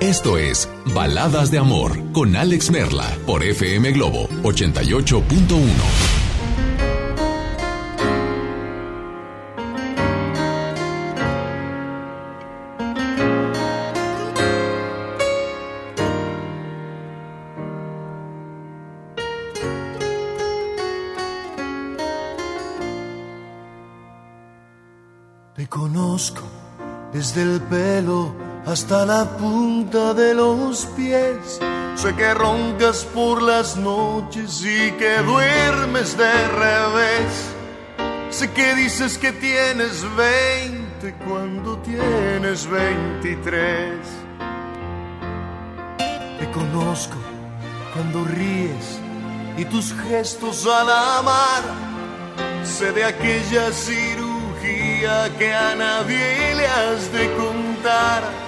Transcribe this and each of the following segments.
esto es Baladas de Amor con Alex Merla por FM Globo 88.1. Te conozco desde el pelo hasta la punta de los pies. Sé que roncas por las noches y que duermes de revés. Sé que dices que tienes 20 cuando tienes 23. Te conozco cuando ríes y tus gestos al amar. Sé de aquella cirugía que a nadie le has de contar.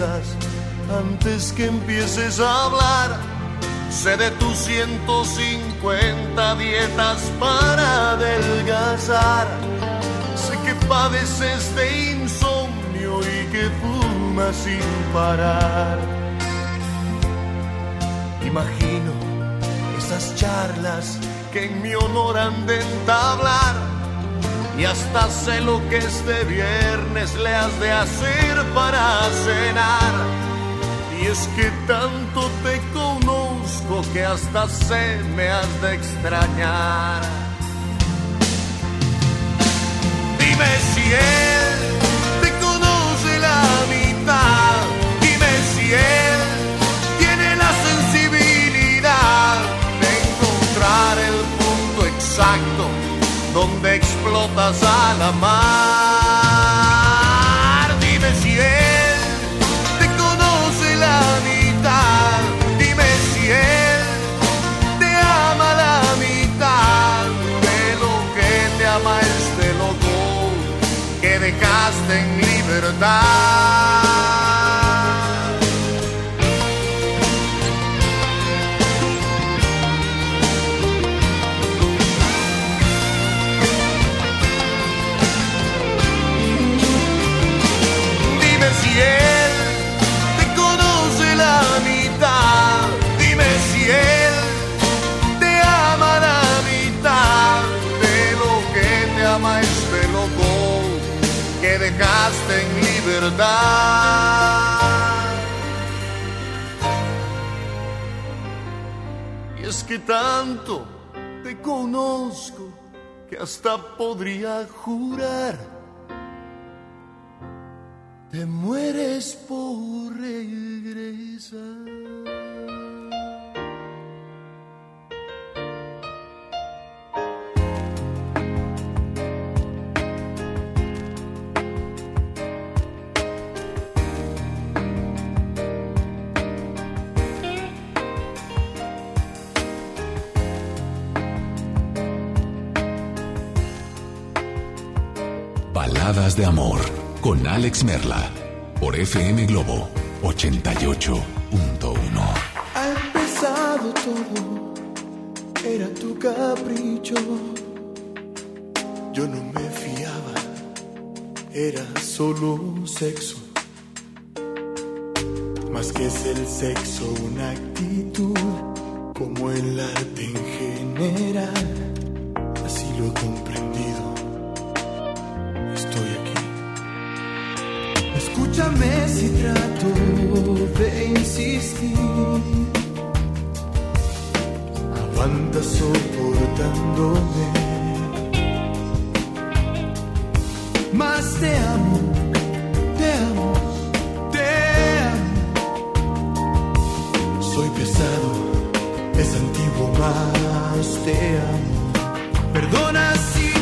Antes que empieces a hablar. Sé de tus 150 dietas para adelgazar. Sé que padeces de insomnio y que fumas sin parar. Imagino esas charlas que en mi honor han de entablar. Y hasta sé lo que este viernes le has de hacer para cenar. Y es que tanto te conozco que hasta sé me has de extrañar. Dime si él te conoce la mitad. Dime si él donde explotas a la mar. Dime si él te conoce la mitad. Dime si él te ama la mitad de lo que te ama este loco que dejaste en libertad. Y es que tanto te conozco que hasta podría jurar te mueres por regresar. De Amor con Alex Merla por FM Globo 88.1. Ha empezado todo era tu capricho. Yo no me fiaba, era solo sexo. Más que es el sexo, una actitud, como el arte en general. Así lo he comprendido. Escúchame si trato de insistir aguanta soportándome. Más te amo, te amo, te amo. Soy pesado, es antiguo, más te amo. Perdona si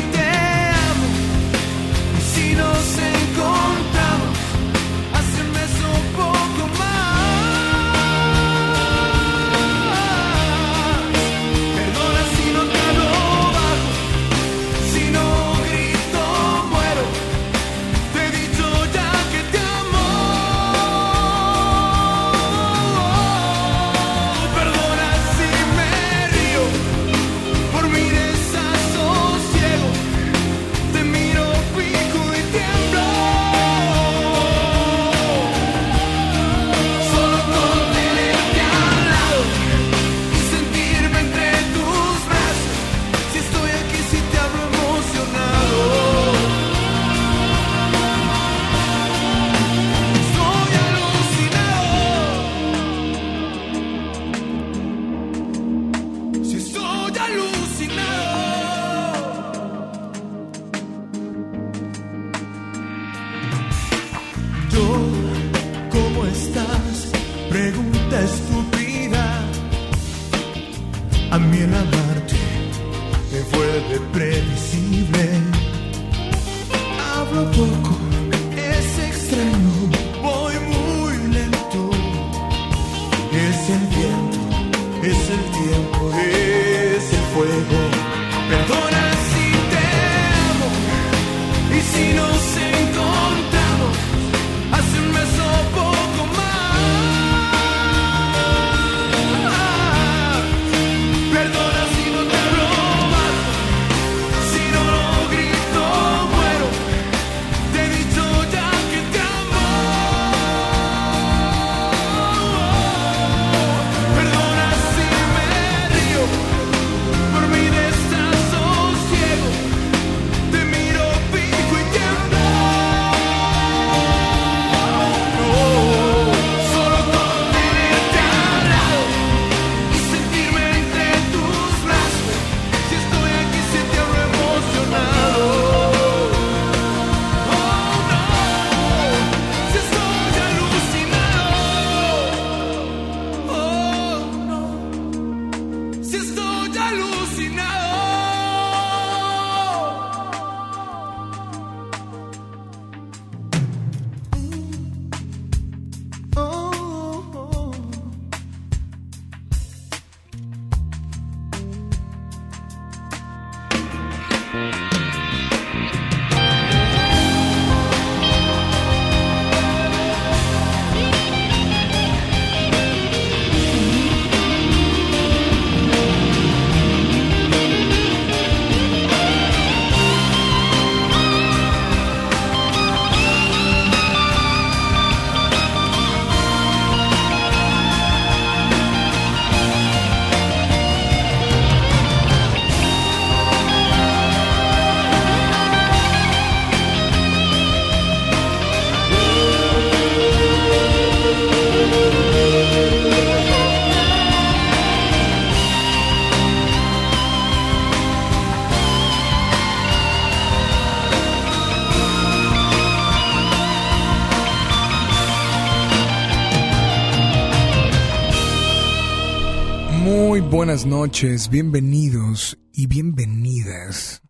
buenas noches, bienvenidos y bienvenidas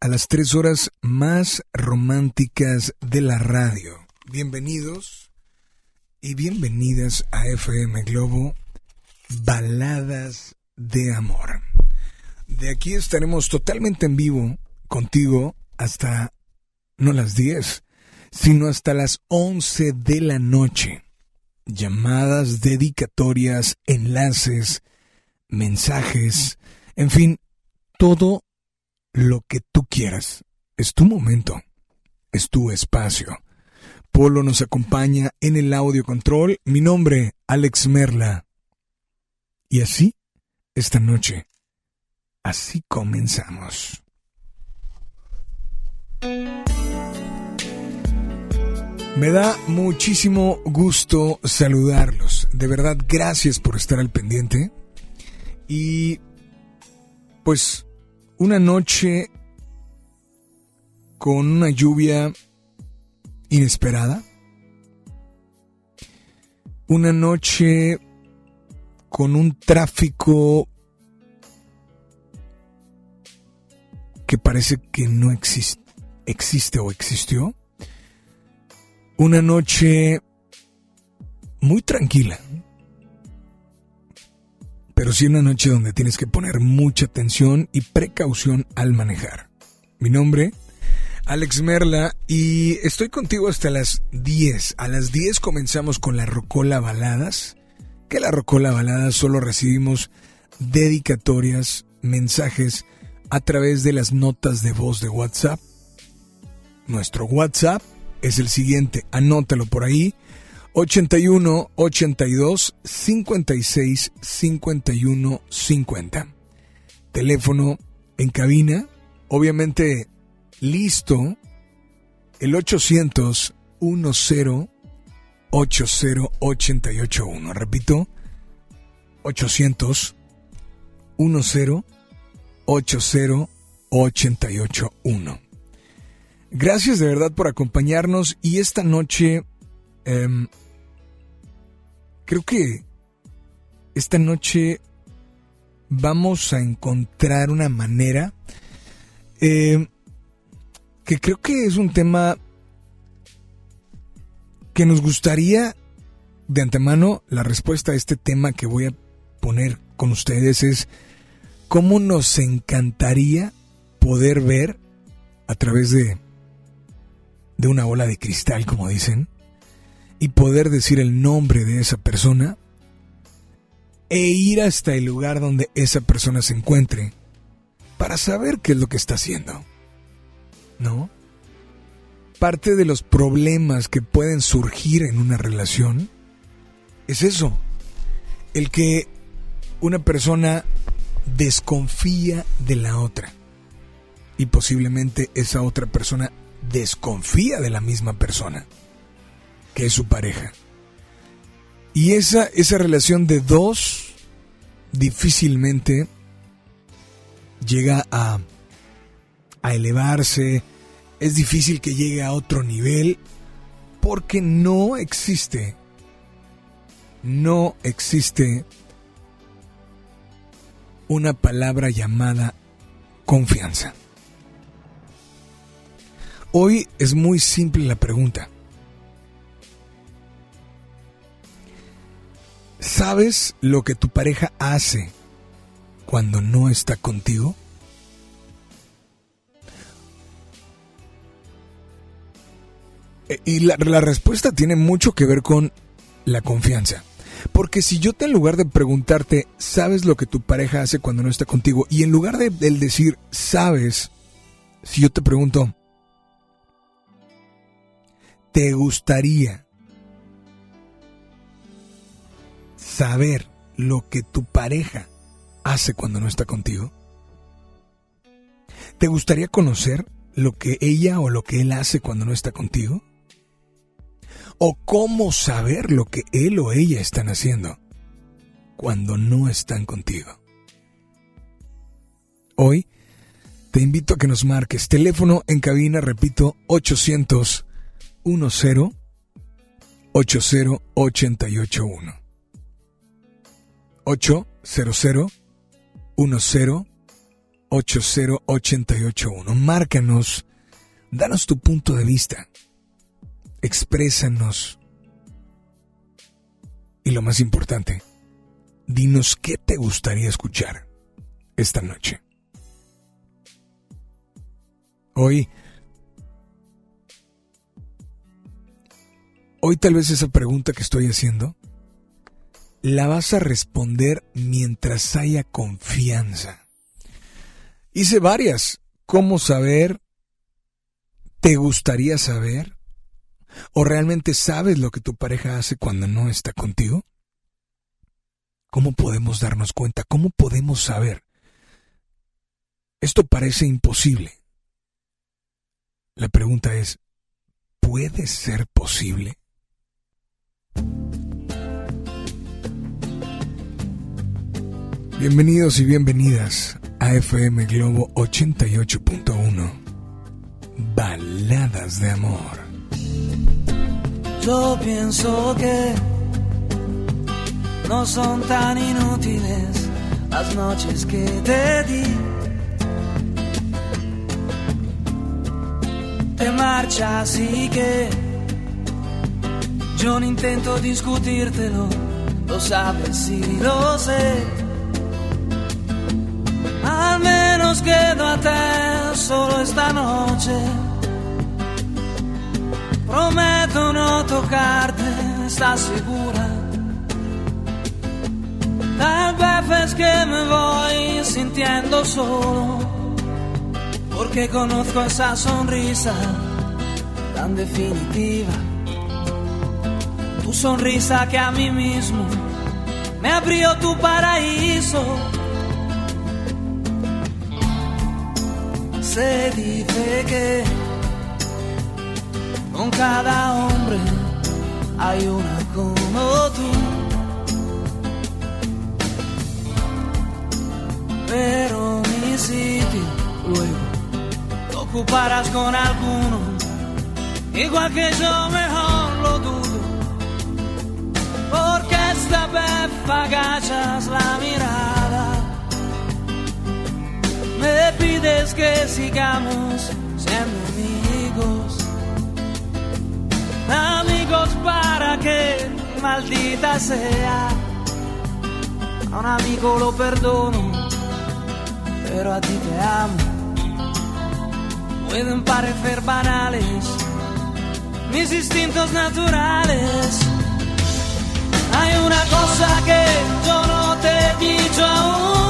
a las tres horas más románticas de la radio. Bienvenidos y bienvenidas a FM Globo, Baladas de Amor. De aquí estaremos totalmente en vivo contigo hasta, no las 10, sino hasta las 11 de la noche. Llamadas, dedicatorias, enlaces, mensajes, En fin, todo lo que tú quieras. Es tu momento, es tu espacio. Polo nos acompaña en el audio control. Mi nombre, Alex Merla. Y así, esta noche, así comenzamos. Me da muchísimo gusto saludarlos. De verdad, gracias por estar al pendiente. Y pues una noche con una lluvia inesperada. Una noche con un tráfico que parece que no existe, existe o existió. Una noche muy tranquila, pero sí una noche donde tienes que poner mucha atención y precaución al manejar. Mi nombre, Alex Merla, y estoy contigo hasta las 10. A las 10 comenzamos con la Rocola Baladas, que la Rocola Baladas solo recibimos dedicatorias, mensajes a través de las notas de voz de WhatsApp. Nuestro WhatsApp es el siguiente, anótalo por ahí. 81 82 56 51 50. Teléfono en cabina, obviamente listo, el 800 10 80 881. Repito, 800 10 80 881. Gracias de verdad por acompañarnos y esta noche em, creo que esta noche vamos a encontrar una manera em, que creo que es un tema que nos gustaría de antemano la respuesta a este tema que voy a poner con ustedes es cómo nos encantaría poder ver a través de de una ola de cristal, como dicen, y poder decir el nombre de esa persona e ir hasta el lugar donde esa persona se encuentre para saber qué es lo que está haciendo. ¿No? Parte de los problemas que pueden surgir en una relación es eso, el que una persona desconfía de la otra y posiblemente esa otra persona desconfía de la misma persona, es su pareja. Y esa, esa relación de dos difícilmente llega a, a elevarse, es difícil que llegue a otro nivel, porque no existe, no existe una palabra llamada confianza. Hoy es muy simple la pregunta. ¿Sabes lo que tu pareja hace cuando no está contigo? E, y la, respuesta tiene mucho que ver con la confianza. Porque si yo te en lugar de preguntarte, ¿sabes lo que tu pareja hace cuando no está contigo? Y en lugar de decir, ¿sabes? Si yo te pregunto, ¿Te gustaría saber lo que tu pareja hace cuando no está contigo? ¿Te gustaría conocer lo que ella o lo que él hace cuando no está contigo? ¿O cómo saber lo que él o ella están haciendo cuando no están contigo? Hoy te invito a que nos marques teléfono en cabina, repito, 800 10 80 881 800 10 80 881 Márcanos, danos tu punto de vista, exprésanos y lo más importante, dinos qué te gustaría escuchar esta noche. Hoy Hoy tal vez esa pregunta que estoy haciendo la vas a responder mientras haya confianza. Hice varias. ¿Cómo saber? ¿Te gustaría saber? ¿O realmente sabes lo que tu pareja hace cuando no está contigo? ¿Cómo podemos darnos cuenta? ¿Cómo podemos saber? Esto parece imposible. La pregunta es, ¿puede ser posible? Bienvenidos y bienvenidas a FM Globo 88.1. Baladas de amor. Yo pienso que no son tan inútiles las noches que te di. Te marchas y que yo no intento discutírtelo, lo sabes y lo sé al menos quedo a te solo esta noche. Prometo no tocarte, ¿estás segura? Tal vez es que me voy sintiendo solo, porque conozco esa sonrisa tan definitiva. Tu sonrisa que a mí mismo me abrió tu paraíso se dice que con cada hombre hay una como tú. Pero mi sitio luego lo ocuparás con alguno, igual que yo mejor lo dudo, porque esta vez agachas la mirada me pides que sigamos siendo amigos. Amigos para que maldita sea. A un amigo lo perdono, pero a ti te amo. Pueden parecer banales mis instintos naturales. Hay una cosa que yo no te he dicho aún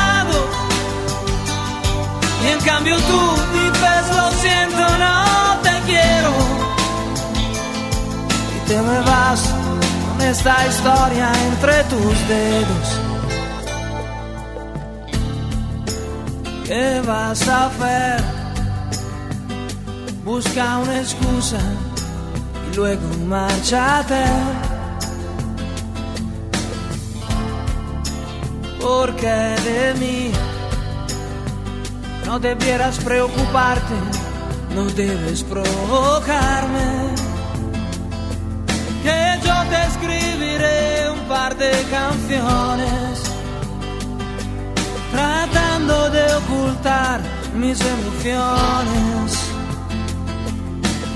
Y en cambio tú dices lo siento, no te quiero. Y te me vas con esta historia entre tus dedos. ¿Qué vas a hacer? Busca una excusa y luego márchate. Porque de mí no debieras preocuparte, no debes provocarme. Que yo te escribiré un par de canciones, tratando de ocultar mis emociones.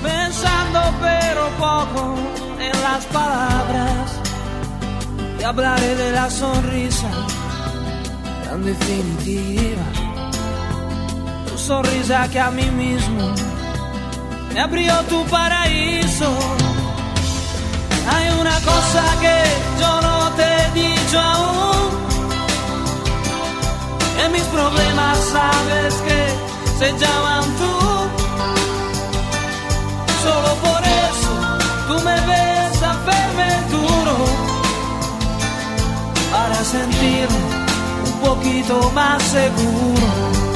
Pensando pero poco en las palabras, y hablaré de la sonrisa tan definitiva sonrisa que a mí mismo me abrió tu paraíso. Hay una cosa que yo no te he dicho aún. En mis problemas sabes que se llaman tú. Solo por eso tú me ves a verme duro. Para sentirme un poquito más seguro.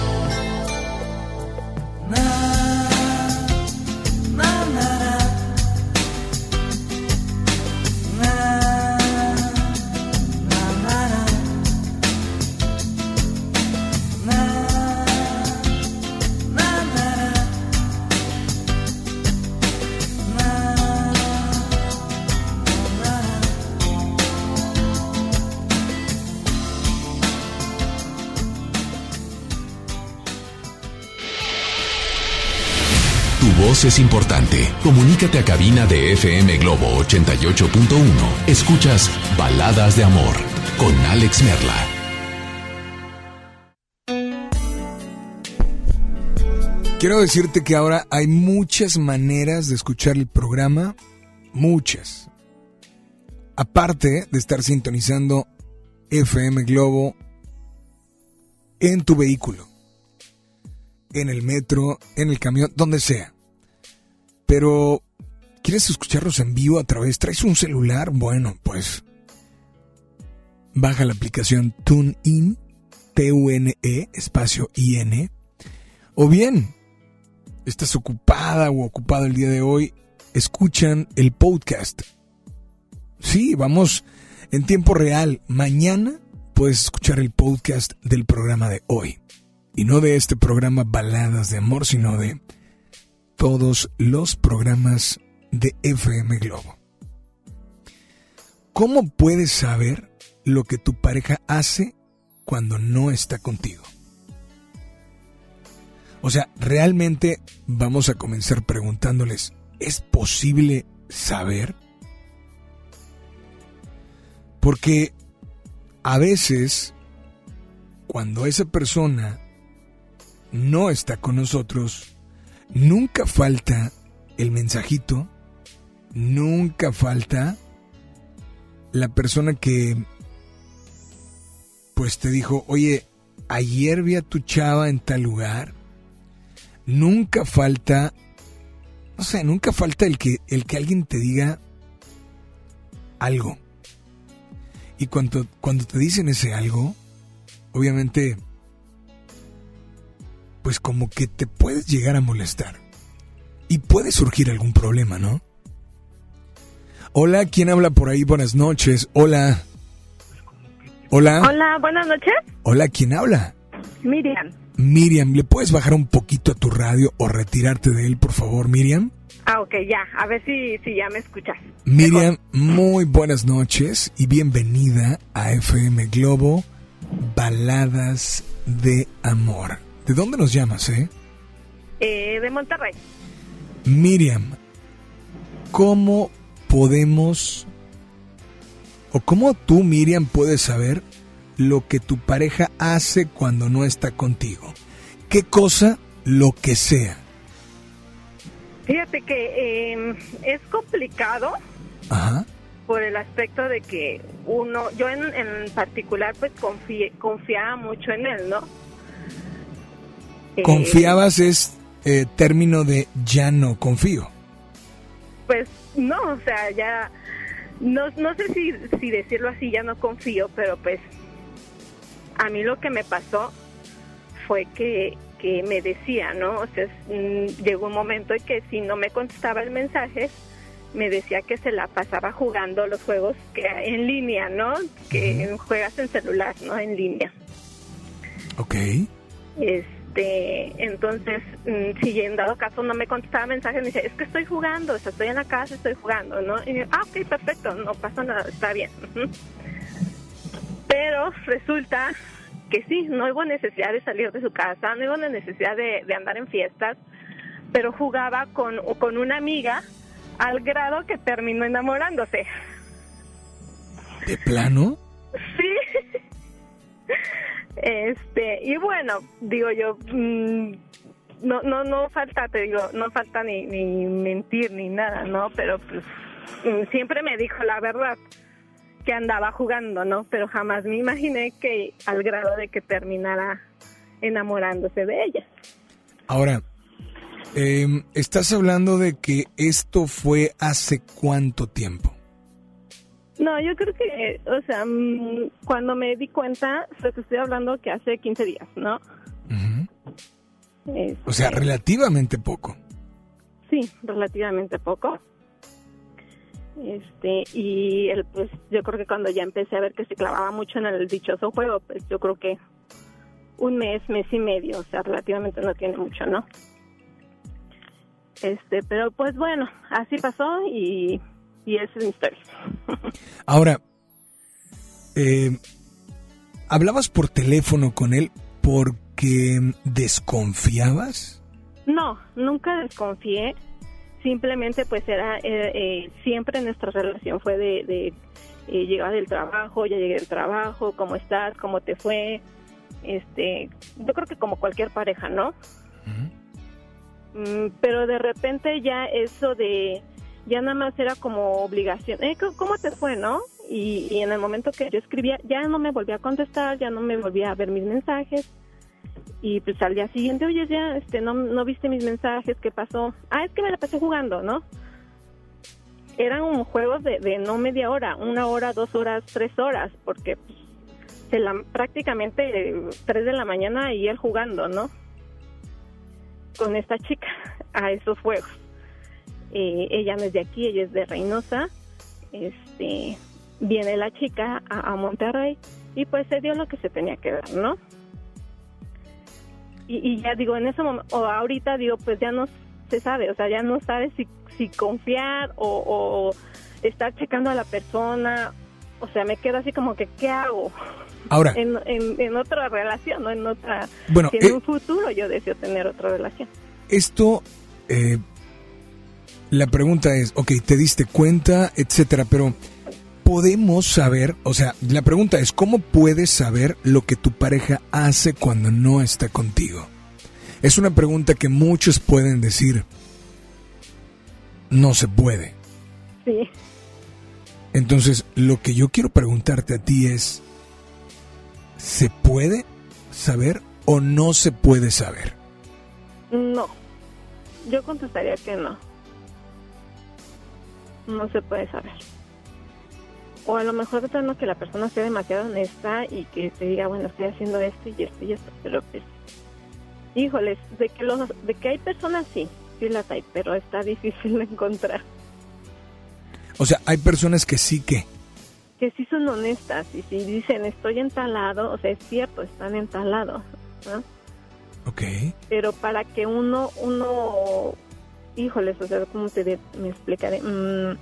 Es importante. Comunícate a cabina de FM Globo 88.1. Escuchas Baladas de Amor con Alex Merla. Quiero decirte que ahora hay muchas maneras de escuchar el programa, muchas. Aparte de estar sintonizando FM Globo en tu vehículo, en el metro, en el camión, donde sea. Pero, ¿quieres escucharlos en vivo a través? ¿Traes un celular? Bueno, pues baja la aplicación TuneIn, T-U-N-E, espacio I-N. O bien, estás ocupada o ocupado el día de hoy, escuchan el podcast. Sí, vamos en tiempo real. Mañana puedes escuchar el podcast del programa de hoy. Y no de este programa Baladas de Amor, sino de todos los programas de FM Globo. ¿Cómo puedes saber lo que tu pareja hace cuando no está contigo? O sea, realmente vamos a comenzar preguntándoles, ¿es posible saber? Porque a veces, cuando esa persona no está con nosotros, nunca falta el mensajito, nunca falta la persona que pues te dijo, oye, ayer vi a tu chava en tal lugar nunca falta, no sé, nunca falta el que, el que alguien te diga algo. Y cuando, cuando te dicen ese algo, obviamente, pues como que te puedes llegar a molestar. Y puede surgir algún problema, ¿no? Hola, ¿quién habla por ahí? Buenas noches. Hola. Hola. Hola, buenas noches. Hola, ¿quién habla? Miriam. Miriam, ¿le puedes bajar un poquito a tu radio o retirarte de él, por favor, Miriam? Ah, ok, ya. A ver si, si ya me escuchas. Miriam, muy buenas noches y bienvenida a FM Globo Baladas de Amor. ¿De dónde nos llamas, eh? eh de Monterrey. Miriam, ¿cómo podemos o cómo tú, Miriam, puedes saber lo que tu pareja hace cuando no está contigo. ¿Qué cosa? Lo que sea. Fíjate que em, es complicado por el aspecto de que uno, yo en, particular pues confiaba mucho en él, ¿no? Eh, Confiabas es eh, término de ya no confío. Pues no, o sea, ya no, no sé si, si decirlo así, ya no confío, pero pues a mí lo que me pasó fue que, que me decía, ¿no? O sea, mm, llegó un momento en que si no me contestaba el mensaje, me decía que se la pasaba jugando los juegos que en línea, ¿no? Que juegas en celular, ¿no? En línea. Ok. Este, entonces, mm, si en dado caso no me contestaba mensajes, me decía, es que estoy jugando, o sea, estoy en la casa, estoy jugando, ¿no? Y yo, ah, ok, perfecto, no pasa nada, está bien. Pero resulta que sí, no hubo necesidad de salir de su casa, no hubo necesidad de, andar en fiestas, pero jugaba con, con una amiga al grado que terminó enamorándose. ¿De plano? Sí. Este, y bueno, digo yo, mm, no, no, no falta, te digo, no falta ni, ni mentir ni nada, ¿no? Pero pues mm, siempre me dijo la verdad que andaba jugando, ¿no? Pero jamás me imaginé que al grado de que terminara enamorándose de ella. Ahora, em, estás hablando de que esto fue hace cuánto tiempo? No, yo creo que, o sea, mm, cuando me di cuenta, pues estoy hablando que hace 15 días, ¿no? o sea, relativamente poco. Sí, relativamente poco. Este, y el, pues yo creo que cuando ya empecé a ver que se clavaba mucho en el dichoso juego, pues yo creo que un mes, mes y medio, o sea, relativamente no tiene mucho, ¿no? Este, pero pues bueno, así pasó y, y esa es mi historia. Ahora, eh, ¿hablabas por teléfono con él porque desconfiabas? No, nunca desconfié simplemente pues era, eh, eh, siempre nuestra relación fue de, de eh, llegar del trabajo, ya llegué del trabajo, ¿cómo estás? ¿Cómo te fue? Este, yo creo que como cualquier pareja, ¿no? Mm, pero de repente ya eso de, ya nada más era como obligación, eh, ¿cómo te fue, no? Y, en el momento que yo escribía, ya no me volvía a contestar, ya no me volvía a ver mis mensajes. Y pues al día siguiente, oye, ya, este, no, no viste mis mensajes, ¿qué pasó? Ah, es que me la pasé jugando, ¿no? Eran juegos de, de no media hora, una hora, dos horas, tres horas, porque pues, se la, prácticamente eh, tres de la mañana y él jugando, ¿no? Con esta chica a esos juegos. Eh, ella no es de aquí, ella es de Reynosa. Este, viene la chica a, a Monterrey y pues se dio lo que se tenía que dar, ¿no? Y, y ya digo, en ese momento, o ahorita digo, pues ya no se sabe, o sea, ya no sabes si, si confiar o, o estar checando a la persona, o sea, me quedo así como que, ¿qué hago? Ahora, En, en, en otra relación, no en otra... Bueno, si en eh- un futuro yo deseo tener otra relación. esto, eh, la pregunta es, ok, te diste cuenta, etcétera, pero podemos saber, o sea, la pregunta es, ¿cómo puedes saber lo que tu pareja hace cuando no está contigo? Es una pregunta que muchos pueden decir, no se puede. Sí. Entonces, lo que yo quiero preguntarte a ti es, ¿se puede saber o no se puede saber? No. Yo contestaría que no. No se puede saber. O a lo mejor de plano que la persona sea demasiado honesta y que te diga, bueno, estoy haciendo esto y esto y esto, pero pues, híjoles, de que, los, de que hay personas sí, sí las hay, pero está difícil de encontrar. O sea, hay personas que sí que... Que sí son honestas y si dicen estoy entalado, o sea, es cierto, están entalados, ¿no? Ok. pero para que uno, uno, híjoles, o sea, ¿cómo te me explicaré? Mm,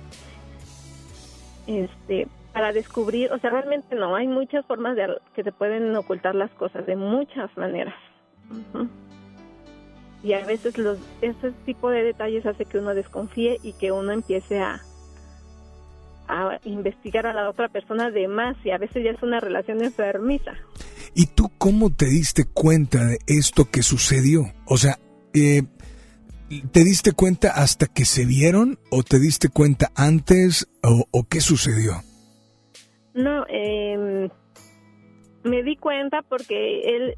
este, para descubrir, o sea, realmente no, hay muchas formas de que se pueden ocultar las cosas, de muchas maneras. Y a veces los, ese tipo de detalles hace que uno desconfíe y que uno empiece a, a investigar a la otra persona de más y a veces ya es una relación enfermiza. ¿Y tú cómo te diste cuenta de esto que sucedió? O sea, eh, ¿te diste cuenta hasta que se vieron o te diste cuenta antes o, qué sucedió? No, eh, me di cuenta porque él,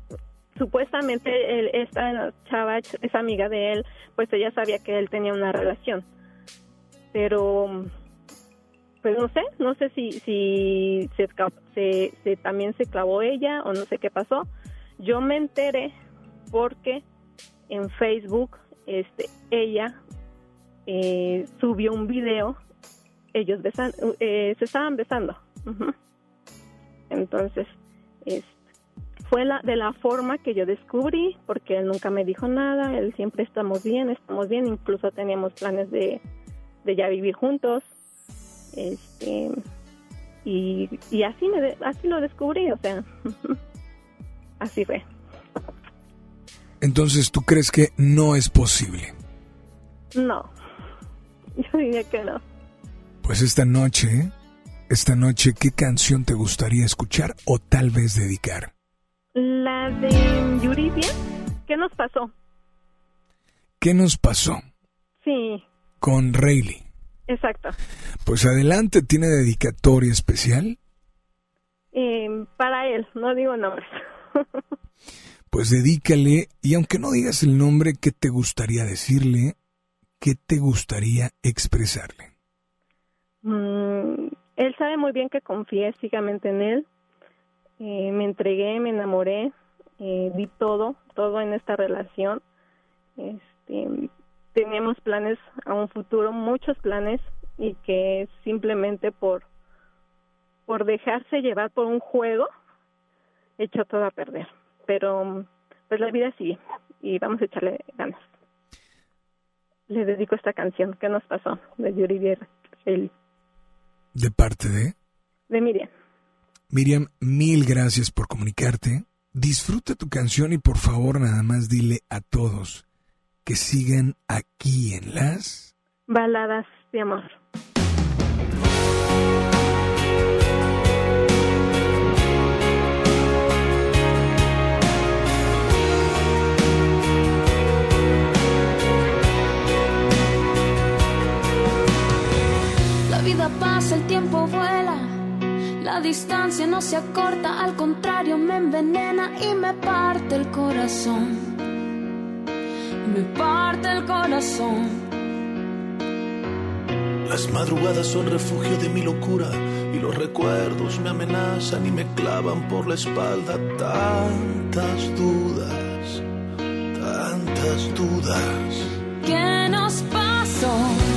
supuestamente, él, esta chava, esa amiga de él, pues ella sabía que él tenía una relación. Pero, pues no sé, no sé si, si se, se, se- también se clavó ella o no sé qué pasó. Yo me enteré porque en Facebook, este, ella eh, subió un video, ellos besan, eh, se estaban besando. Entonces, es- fue la, de la forma que yo descubrí, porque él nunca me dijo nada, él siempre estamos bien, estamos bien, incluso teníamos planes de, de ya vivir juntos. Este, y, así, me así lo descubrí, o sea, así fue. Entonces, ¿tú crees que no es posible? No, yo diría que no. Pues esta noche, esta noche, ¿qué canción te gustaría escuchar o tal vez dedicar? La de Yuridia, ¿qué nos pasó? ¿Qué nos pasó Sí, con Rayleigh? exacto. Pues adelante, ¿tiene dedicatoria especial? Eh, para él, no digo nombres. Pues dedícale, y aunque no digas el nombre, ¿qué te gustaría decirle? ¿Qué te gustaría expresarle? Mm, él sabe muy bien que confié ciegamente en él. Eh, me entregué, me enamoré, eh, di todo, todo en esta relación. Este, teníamos planes a un futuro, muchos planes, y que simplemente por, por dejarse llevar por un juego, echó todo a perder. Pero pues la vida sigue y vamos a echarle ganas. Le dedico esta canción que nos pasó de Yuri el De parte de de Miriam. Miriam, mil gracias por comunicarte. Disfruta tu canción y por favor nada más dile a todos que sigan aquí en las Baladas de amor. El tiempo vuela. La distancia no se acorta, al contrario me envenena y me parte el corazón. Me parte el corazón. Las madrugadas son refugio de mi locura y los recuerdos me amenazan y me clavan por la espalda tantas dudas, tantas dudas. ¿Qué nos pasó?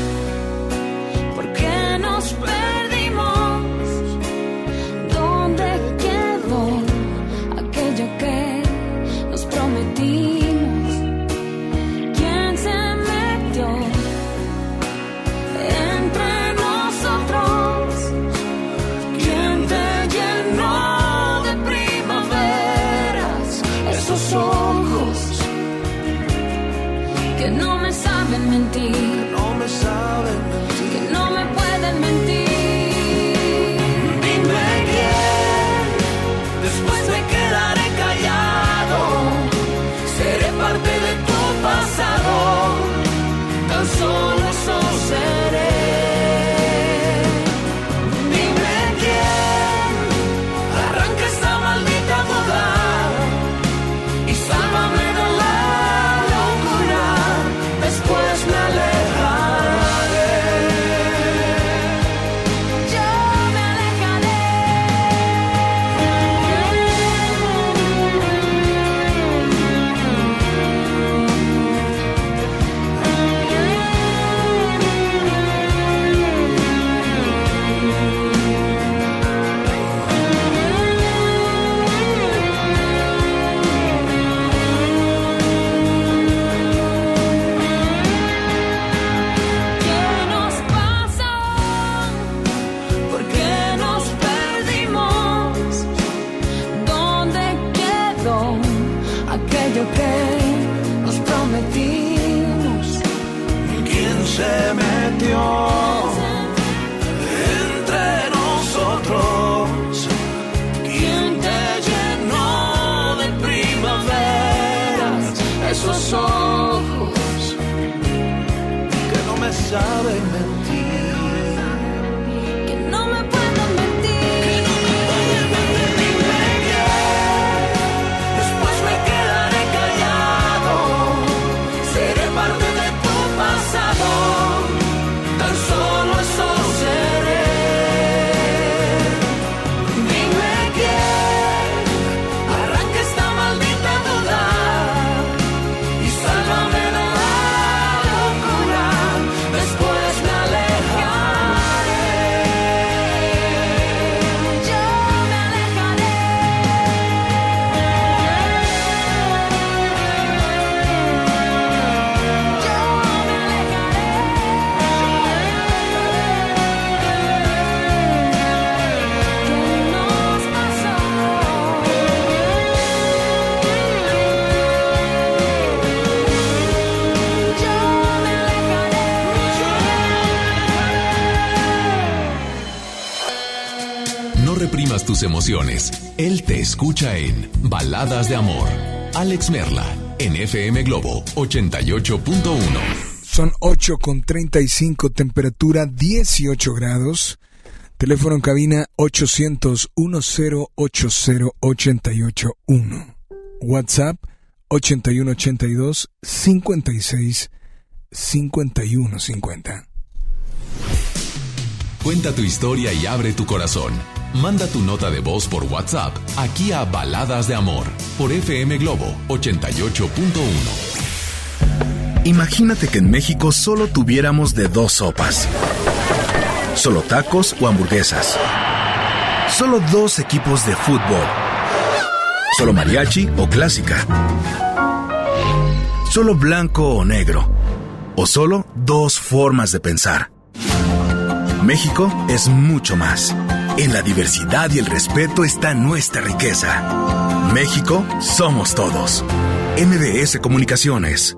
Emociones. Él te escucha en Baladas de Amor. Alex Merla, en FM Globo 88.1. Son 8 con 35, temperatura 18 grados. Teléfono en cabina 800 1080 881. WhatsApp 8182 56 5150. Cuenta tu historia y abre tu corazón. Manda tu nota de voz por WhatsApp aquí a Baladas de Amor por FM Globo 88.1. Imagínate que en México solo tuviéramos de dos sopas. Solo tacos o hamburguesas. Solo dos equipos de fútbol. Solo mariachi o clásica. Solo blanco o negro. O solo dos formas de pensar. México es mucho más. En la diversidad y el respeto está nuestra riqueza. México somos todos. MBS Comunicaciones.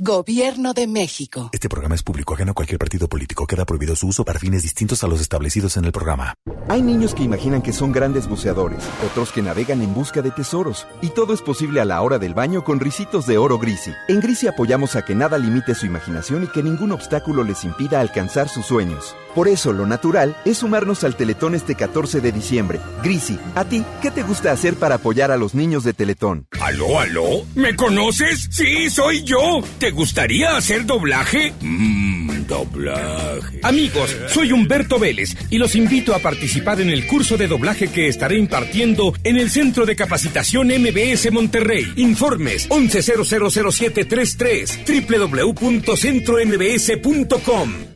Gobierno de México. Este programa es público ajeno a cualquier partido político. Queda prohibido su uso para fines distintos a los establecidos en el programa. Hay niños que imaginan que son grandes buceadores, otros que navegan en busca de tesoros. Y todo es posible a la hora del baño con risitos de oro Grisi. En Grisi apoyamos a que nada limite su imaginación y que ningún obstáculo les impida alcanzar sus sueños. Por eso, lo natural es sumarnos al Teletón este 14 de diciembre. Grisi, ¿a ti qué te gusta hacer para apoyar a los niños de Teletón? ¿Aló, aló? ¿Me conoces? Sí, soy yo. ¿Te gustaría hacer doblaje? Mmm, doblaje. Amigos, soy Humberto Vélez y los invito a participar en el curso de doblaje que estaré impartiendo en el Centro de Capacitación MBS Monterrey. Informes 11000733 www.centrombs.com.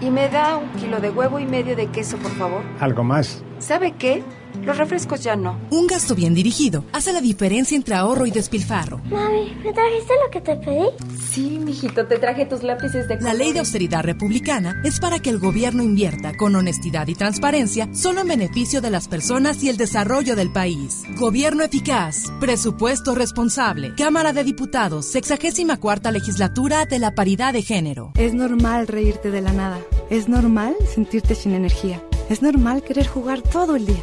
Y me da un kilo de huevo y medio de queso, por favor. ¿Algo más? ¿Sabe qué? Los refrescos ya no. Un gasto bien dirigido hace la diferencia entre ahorro y despilfarro. Mami, ¿me trajiste lo que te pedí? Sí, mijito, te traje tus lápices de La ley de austeridad republicana es para que el gobierno invierta con honestidad y transparencia solo en beneficio de las personas y el desarrollo del país. Gobierno eficaz, presupuesto responsable, Cámara de Diputados, 64 cuarta legislatura de la paridad de género. Es normal reírte de la nada. Es normal sentirte sin energía. Es normal querer jugar todo el día.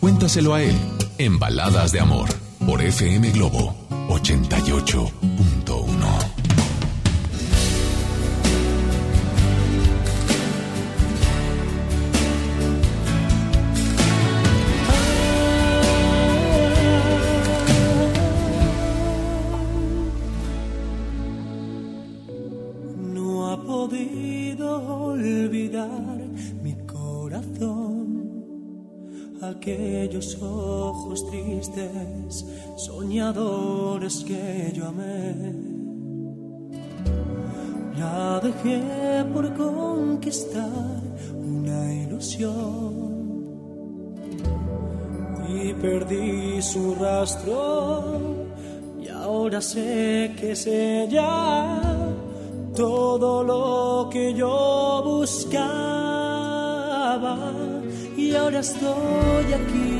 Cuéntaselo a él en Baladas de Amor por FM Globo 88.1. ojos tristes, soñadores que yo amé. Ya dejé por conquistar una ilusión y perdí su rastro. Y ahora sé que es ella. Todo lo que yo buscaba y ahora estoy aquí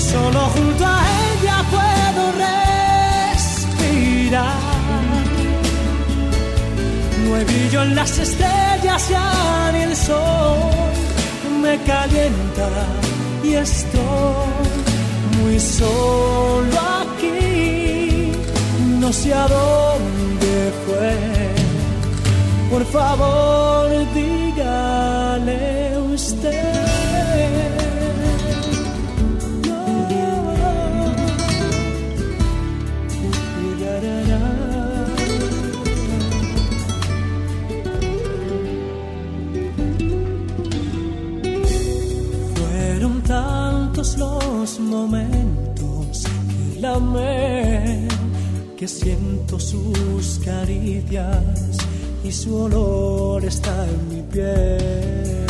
solo junto a ella puedo respirar no hay brillo en las estrellas ya ni el sol me calienta y estoy muy solo aquí. No sé a dónde fue. Por favor, dígale usted. Los momentos que la amé, que siento sus caricias y su olor está en mi piel.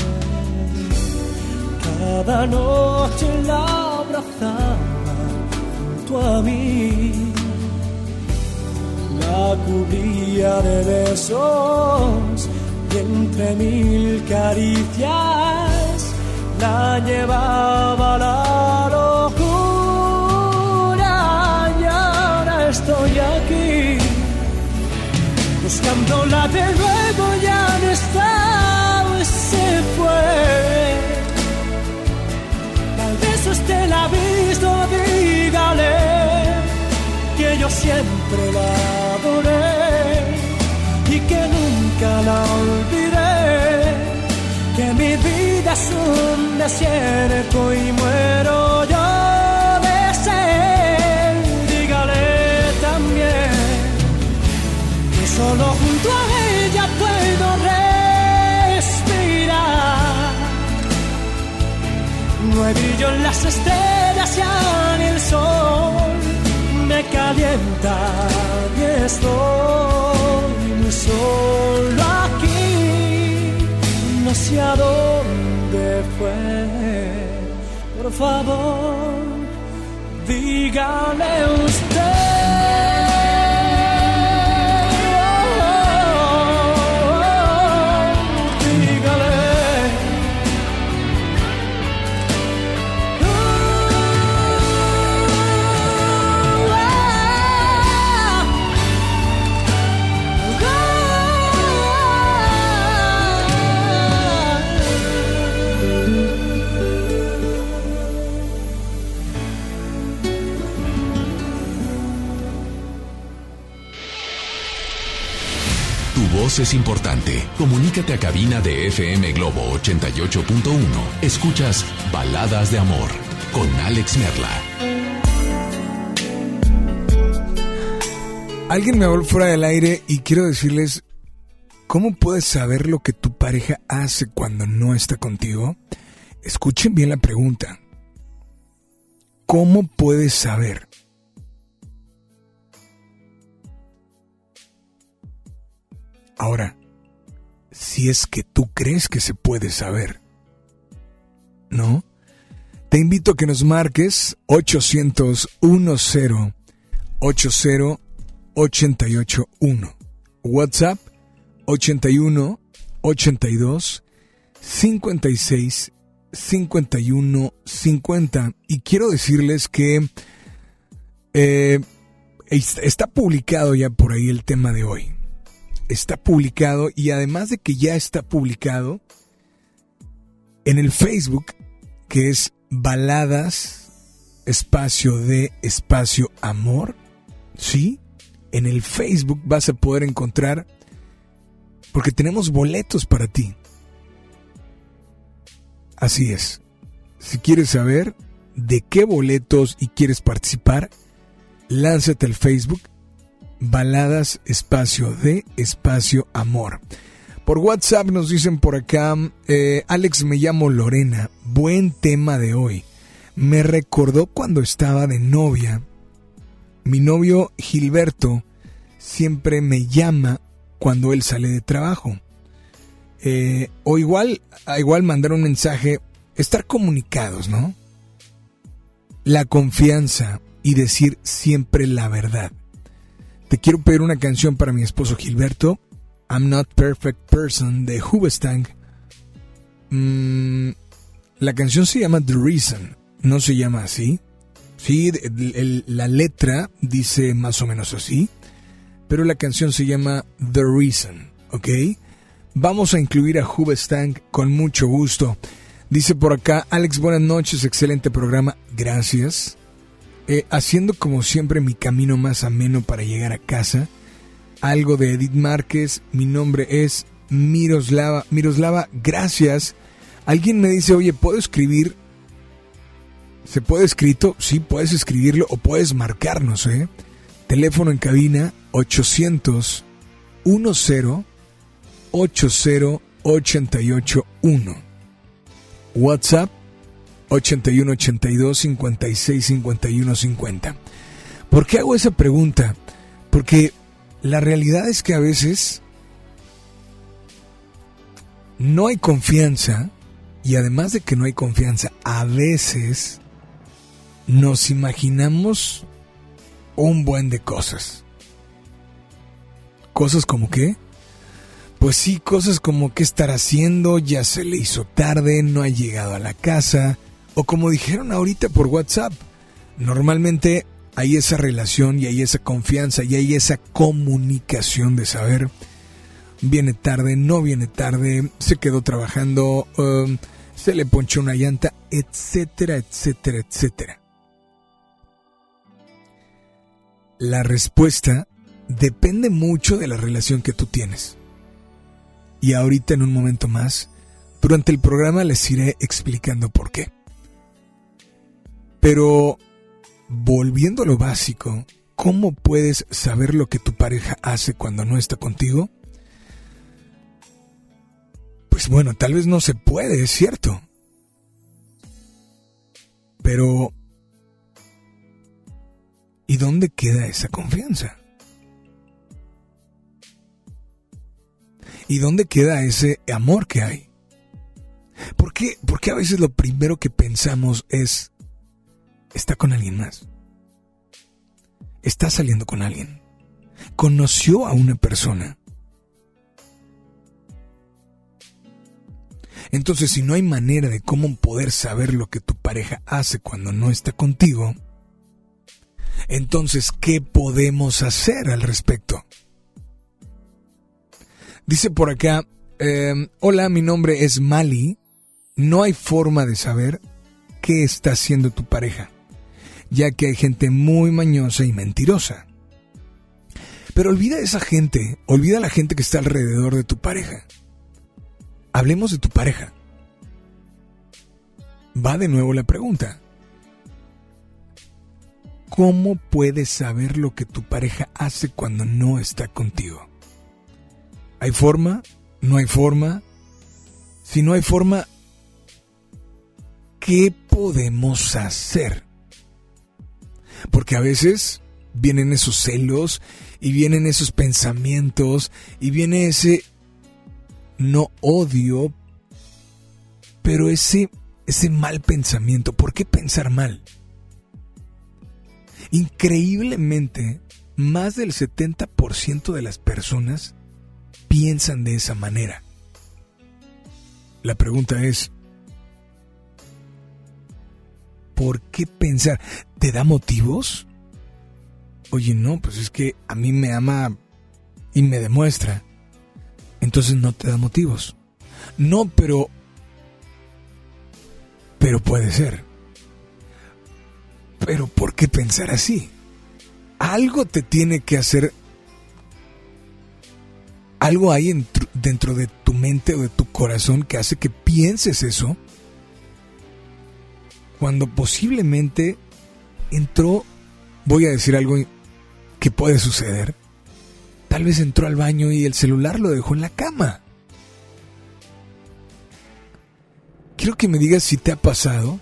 Cada noche la abrazaba junto a mí, la cubría de besos y entre mil caricias la llevaba la locura y ahora estoy aquí. Buscándola de nuevo ya no está se fue. Tal vez usted la ha visto dígale que yo siempre la adoré y que nunca la olvidé un desierto y muero yo de sed. Dígale también que solo junto a ella puedo respirar. No hay brillo en las estrellas ni el sol me calienta y estoy muy solo no sé a dónde fue. Por favor, dígale usted. Es importante. Comunícate a cabina de FM Globo 88.1. Escuchas Baladas de Amor con Alex Merla. Alguien me habló fuera del aire y quiero decirles, ¿cómo puedes saber lo que tu pareja hace cuando no está contigo? Escuchen bien la pregunta. ¿Cómo puedes saber? Ahora, si es que tú crees que se puede saber, ¿no? Te invito a que nos marques 800 10 80 881. WhatsApp 81 82 56 51 50. Y quiero decirles que eh, está publicado ya por ahí el tema de hoy está publicado y además de que ya está publicado en el Facebook, que es Baladas Espacio de Espacio Amor, ¿sí? En el Facebook vas a poder encontrar, porque tenemos boletos para ti. Así es. Si quieres saber de qué boletos y quieres participar, lánzate al Facebook Baladas Espacio de Espacio Amor. Por WhatsApp nos dicen por acá, eh, Alex me llamo Lorena, buen tema de hoy. Me recordó cuando estaba de novia. Mi novio Gilberto siempre me llama cuando él sale de trabajo. Eh, o igual, igual mandar un mensaje estar comunicados, ¿no? La confianza y decir siempre la verdad. Te quiero pedir una canción para mi esposo Gilberto, I'm Not Perfect Person de Hubestang. Mm, la canción se llama The Reason, no se llama así. Sí, la letra dice más o menos así, pero la canción se llama The Reason, ¿ok? Vamos a incluir a Hubestang con mucho gusto. Dice por acá, Alex, buenas noches, excelente programa, gracias. Eh, haciendo como siempre mi camino más ameno para llegar a casa. Algo de Edith Márquez, mi nombre es Miroslava. Miroslava, gracias. Alguien me dice, oye, ¿puedo escribir ¿Se puede escrito? Sí, puedes escribirlo o puedes marcarnos, ¿eh? Teléfono en cabina 800 10 80 881. WhatsApp 81 82 56 51 50. ¿Por qué hago esa pregunta? Porque la realidad es que a veces no hay confianza y además de que no hay confianza, a veces nos imaginamos un buen de cosas. Cosas como qué? Pues sí, cosas como qué estar haciendo, ya se le hizo tarde, no ha llegado a la casa, o como dijeron ahorita por WhatsApp, normalmente hay esa relación y hay esa confianza y hay esa comunicación de saber, viene tarde, no viene tarde, se quedó trabajando, um, se le ponchó una llanta, etcétera, etcétera, etcétera. La respuesta depende mucho de la relación que tú tienes. Y ahorita en un momento más, durante el programa les iré explicando por qué. Pero, volviendo a lo básico, ¿cómo puedes saber lo que tu pareja hace cuando no está contigo? Pues bueno, tal vez no se puede, es cierto. Pero ¿Y dónde queda esa confianza? ¿Y dónde queda ese amor que hay? ¿Por qué, Porque a veces lo primero que pensamos es, está con alguien más? Está saliendo con alguien. Conoció a una persona. Entonces, si no hay manera de cómo poder saber lo que tu pareja hace cuando no está contigo, entonces, ¿qué podemos hacer al respecto? Dice por acá, em, hola, mi nombre es Mali. No hay forma de saber qué está haciendo tu pareja, ya que hay gente muy mañosa y mentirosa. Pero olvida a esa gente, olvida a la gente que está alrededor de tu pareja. Hablemos de tu pareja. Va de nuevo la pregunta. ¿Cómo puedes saber lo que tu pareja hace cuando no está contigo? ¿Hay forma? ¿No hay forma? Si no hay forma, ¿qué podemos hacer? Porque a veces vienen esos celos y vienen esos pensamientos y viene ese no odio, pero ese ese mal pensamiento. ¿Por qué pensar mal? Increíblemente, más del 70% de las personas piensan de esa manera. La pregunta es, ¿por qué pensar? ¿Te da motivos? Oye, no, pues es que a mí me ama y me demuestra. Entonces no te da motivos. No, pero... Pero puede ser. Pero ¿por qué pensar así? Algo te tiene que hacer... Algo hay dentro de tu mente o de tu corazón que hace que pienses eso. Cuando posiblemente entró, voy a decir algo que puede suceder. Tal vez entró al baño y el celular lo dejó en la cama. Quiero que me digas si te ha pasado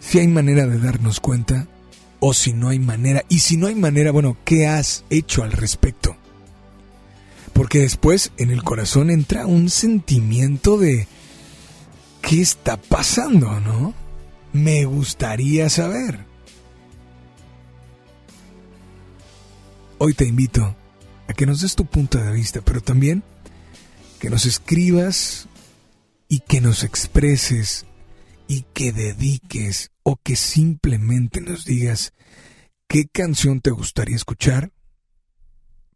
si hay manera de darnos cuenta o si no hay manera. Y si no hay manera, bueno, ¿qué has hecho al respecto? Porque después en el corazón entra un sentimiento de ¿Qué está pasando, no? Me gustaría saber. Hoy te invito a que nos des tu punto de vista, pero también que nos escribas y que nos expreses y que dediques o que simplemente nos digas qué canción te gustaría escuchar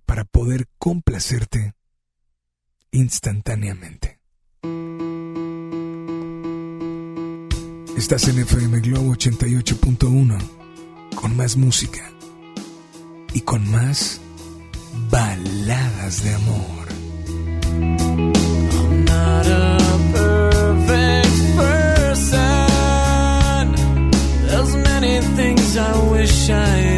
para poder complacerte instantáneamente. Estás en FM Globo 88.1 con más música y con más baladas de amor. I'm not a perfect person. There's many things I wish I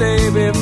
say.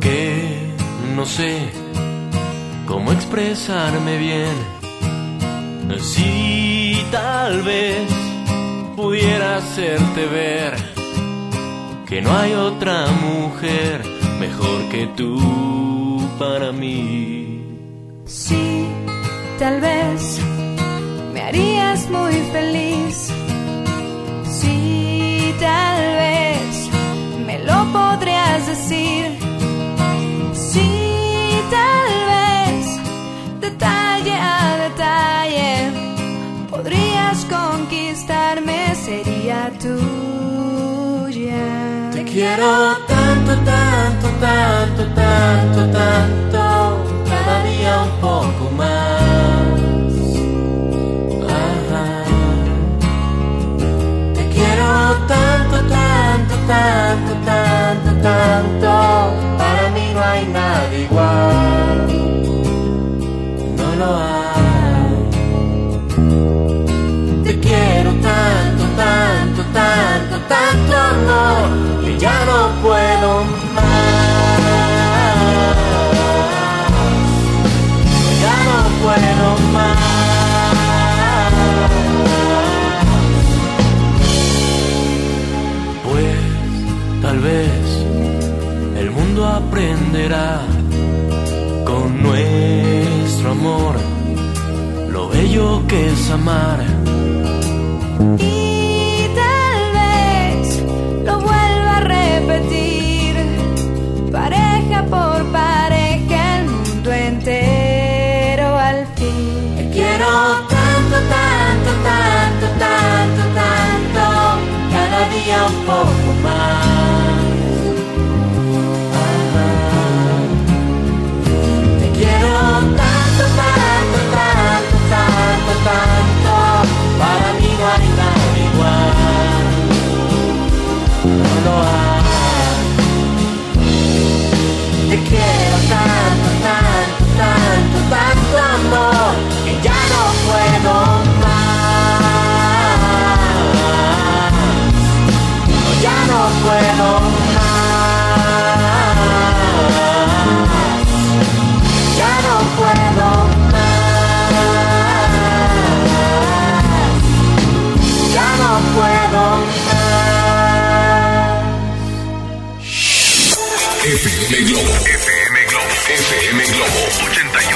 que no sé cómo expresarme bien. Si tal vez pudiera hacerte ver que no hay otra mujer mejor que tú para mí. Sí, tal vez me harías muy feliz puedes decir sí, tal vez, detalle a detalle, podrías conquistarme, sería tuya. Te quiero tanto, tanto, tanto, tanto, tanto, cada día un poco más tanto, para mí no hay nada igual. No lo hay. Te quiero tanto, tanto, tanto, tanto amor, que ya no puedo mundo aprenderá con nuestro amor lo bello que es amar. Y tal vez lo vuelva a repetir, pareja por pareja, el mundo entero al fin. Te quiero tanto, tanto, tanto, tanto, tanto, cada día un poco tanto, para mí no hay nada igual. No lo hay. Te quiero tanto, tanto, tanto, tanto FM Globo. FM Globo. FM Globo 88.1.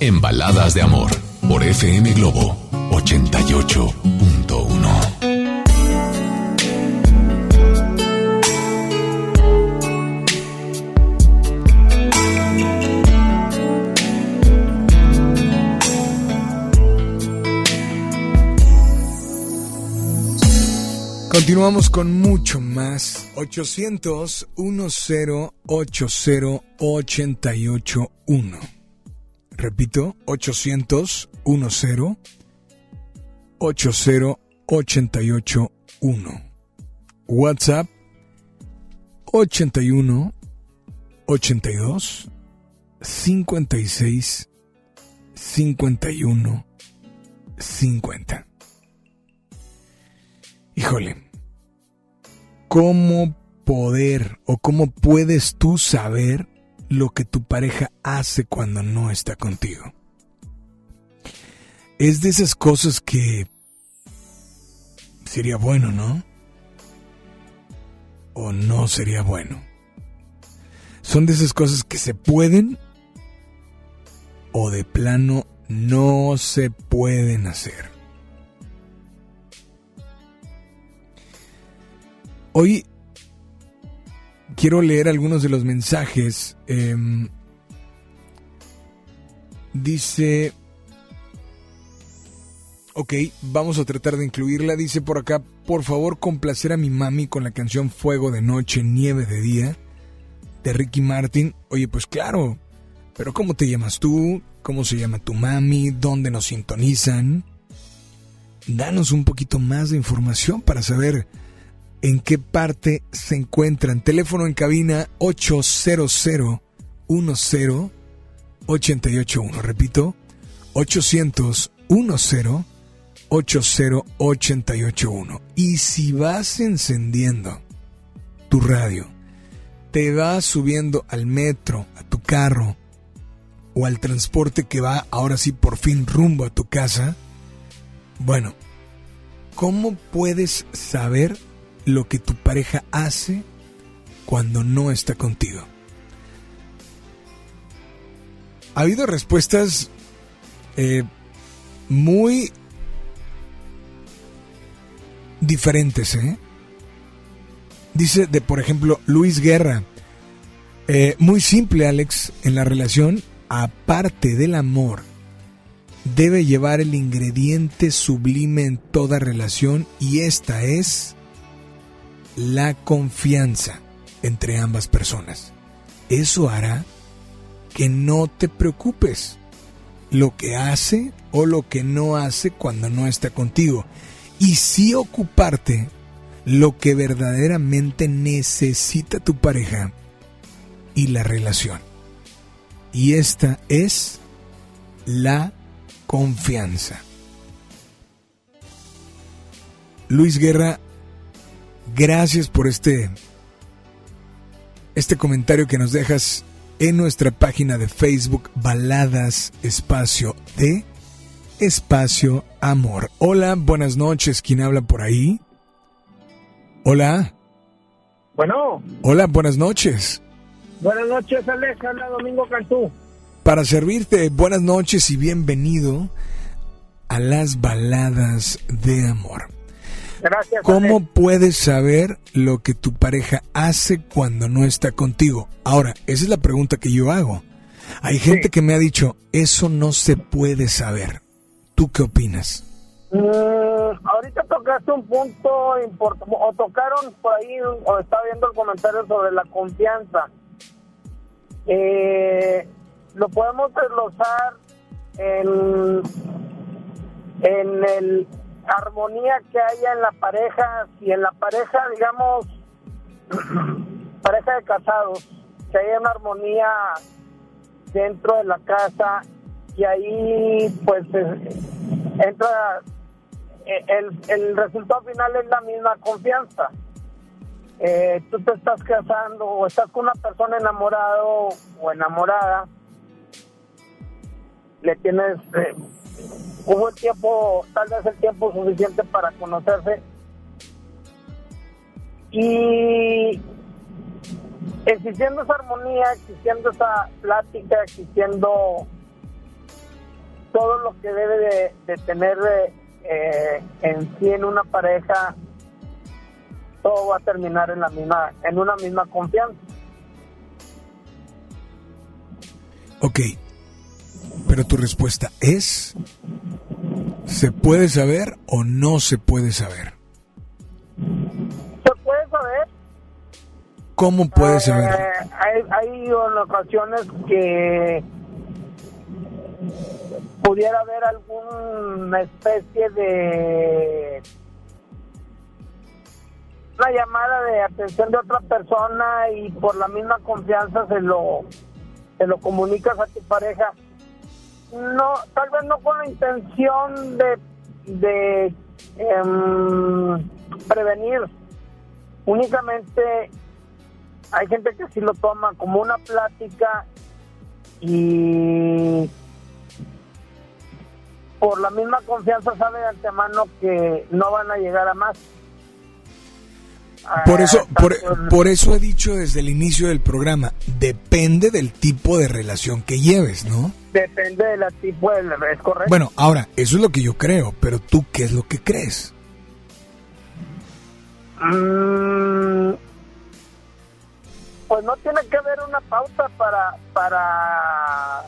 en Baladas de Amor por FM Globo 88.1. Continuamos con mucho más. 800 1080 881. Repito, 800 10 80881. WhatsApp 81 82 56 51 50. Híjole, ¿cómo poder o cómo puedes tú saber lo que tu pareja hace cuando no está contigo? Es de esas cosas que sería bueno, ¿no? O no sería bueno. Son de esas cosas que se pueden o de plano no se pueden hacer. Hoy quiero leer algunos de los mensajes. Em, dice... Ok, vamos a tratar de incluirla. Dice por acá, por favor complacer a mi mami con la canción Fuego de Noche, Nieve de Día, de Ricky Martin. Oye, pues claro, pero ¿cómo te llamas tú? ¿Cómo se llama tu mami? ¿Dónde nos sintonizan? Danos un poquito más de información para saber en qué parte se encuentran. Teléfono en cabina 800 10 881. Repito, 800 10 80881. Y si vas encendiendo tu radio, te vas subiendo al metro, a tu carro o al transporte que va ahora sí por fin rumbo a tu casa, Bueno, ¿cómo puedes saber lo que tu pareja hace cuando no está contigo? Ha habido respuestas eh, muy diferentes, ¿eh? Dice de, por ejemplo, Luis Guerra. Eh, muy simple, Alex, en la relación, aparte del amor, debe llevar el ingrediente sublime en toda relación y esta es la confianza entre ambas personas. Eso hará que no te preocupes lo que hace o lo que no hace cuando no está contigo y sí ocuparte lo que verdaderamente necesita tu pareja y la relación. Y esta es la confianza. Luis Guerra, gracias por este este comentario que nos dejas en nuestra página de Facebook Baladas Espacio de Espacio Amor. Hola, buenas noches. ¿Quién habla por ahí? Hola. Bueno. Hola, buenas noches. Buenas noches, Alex. Habla Domingo Cantú. Para servirte, buenas noches y bienvenido a las baladas de amor. Gracias. ¿Cómo puedes saber lo que tu pareja hace cuando no está contigo? Ahora, esa es la pregunta que yo hago. Hay gente que me ha dicho, eso no se puede saber. ¿Tú qué opinas? Mm, ahorita tocaste un punto importante, o tocaron por ahí, o estaba viendo el comentario sobre la confianza. Eh, lo podemos desglosar en, en el armonía que haya en la pareja, si en la pareja, digamos, pareja de casados, que haya una armonía dentro de la casa y ahí pues entra eh, el, el resultado final es la misma confianza. Eh, tú te estás casando o estás con una persona enamorado o enamorada, le tienes, eh, hubo el tiempo, tal vez el tiempo suficiente para conocerse y existiendo esa armonía, existiendo esa plática, existiendo todo lo que debe de, tener eh, en sí en una pareja, todo va a terminar en la misma, en una misma confianza. Ok, pero tu respuesta es, ¿se puede saber o no se puede saber? Se puede saber. ¿Cómo puede saber? Eh, hay, hay ocasiones que pudiera haber alguna especie de una llamada de atención de otra persona y por la misma confianza se lo se lo comunicas a tu pareja no tal vez no con la intención de de em, prevenir únicamente hay gente que sí lo toma como una plática y por la misma confianza sabe de antemano que no van a llegar a más. Por eso, por, por, eso he dicho desde el inicio del programa, depende del tipo de relación que lleves, ¿no? Depende del tipo de es correcto. Bueno, ahora, eso es lo que yo creo, pero tú, ¿qué es lo que crees? Mm, pues no tiene que haber una pauta para, para,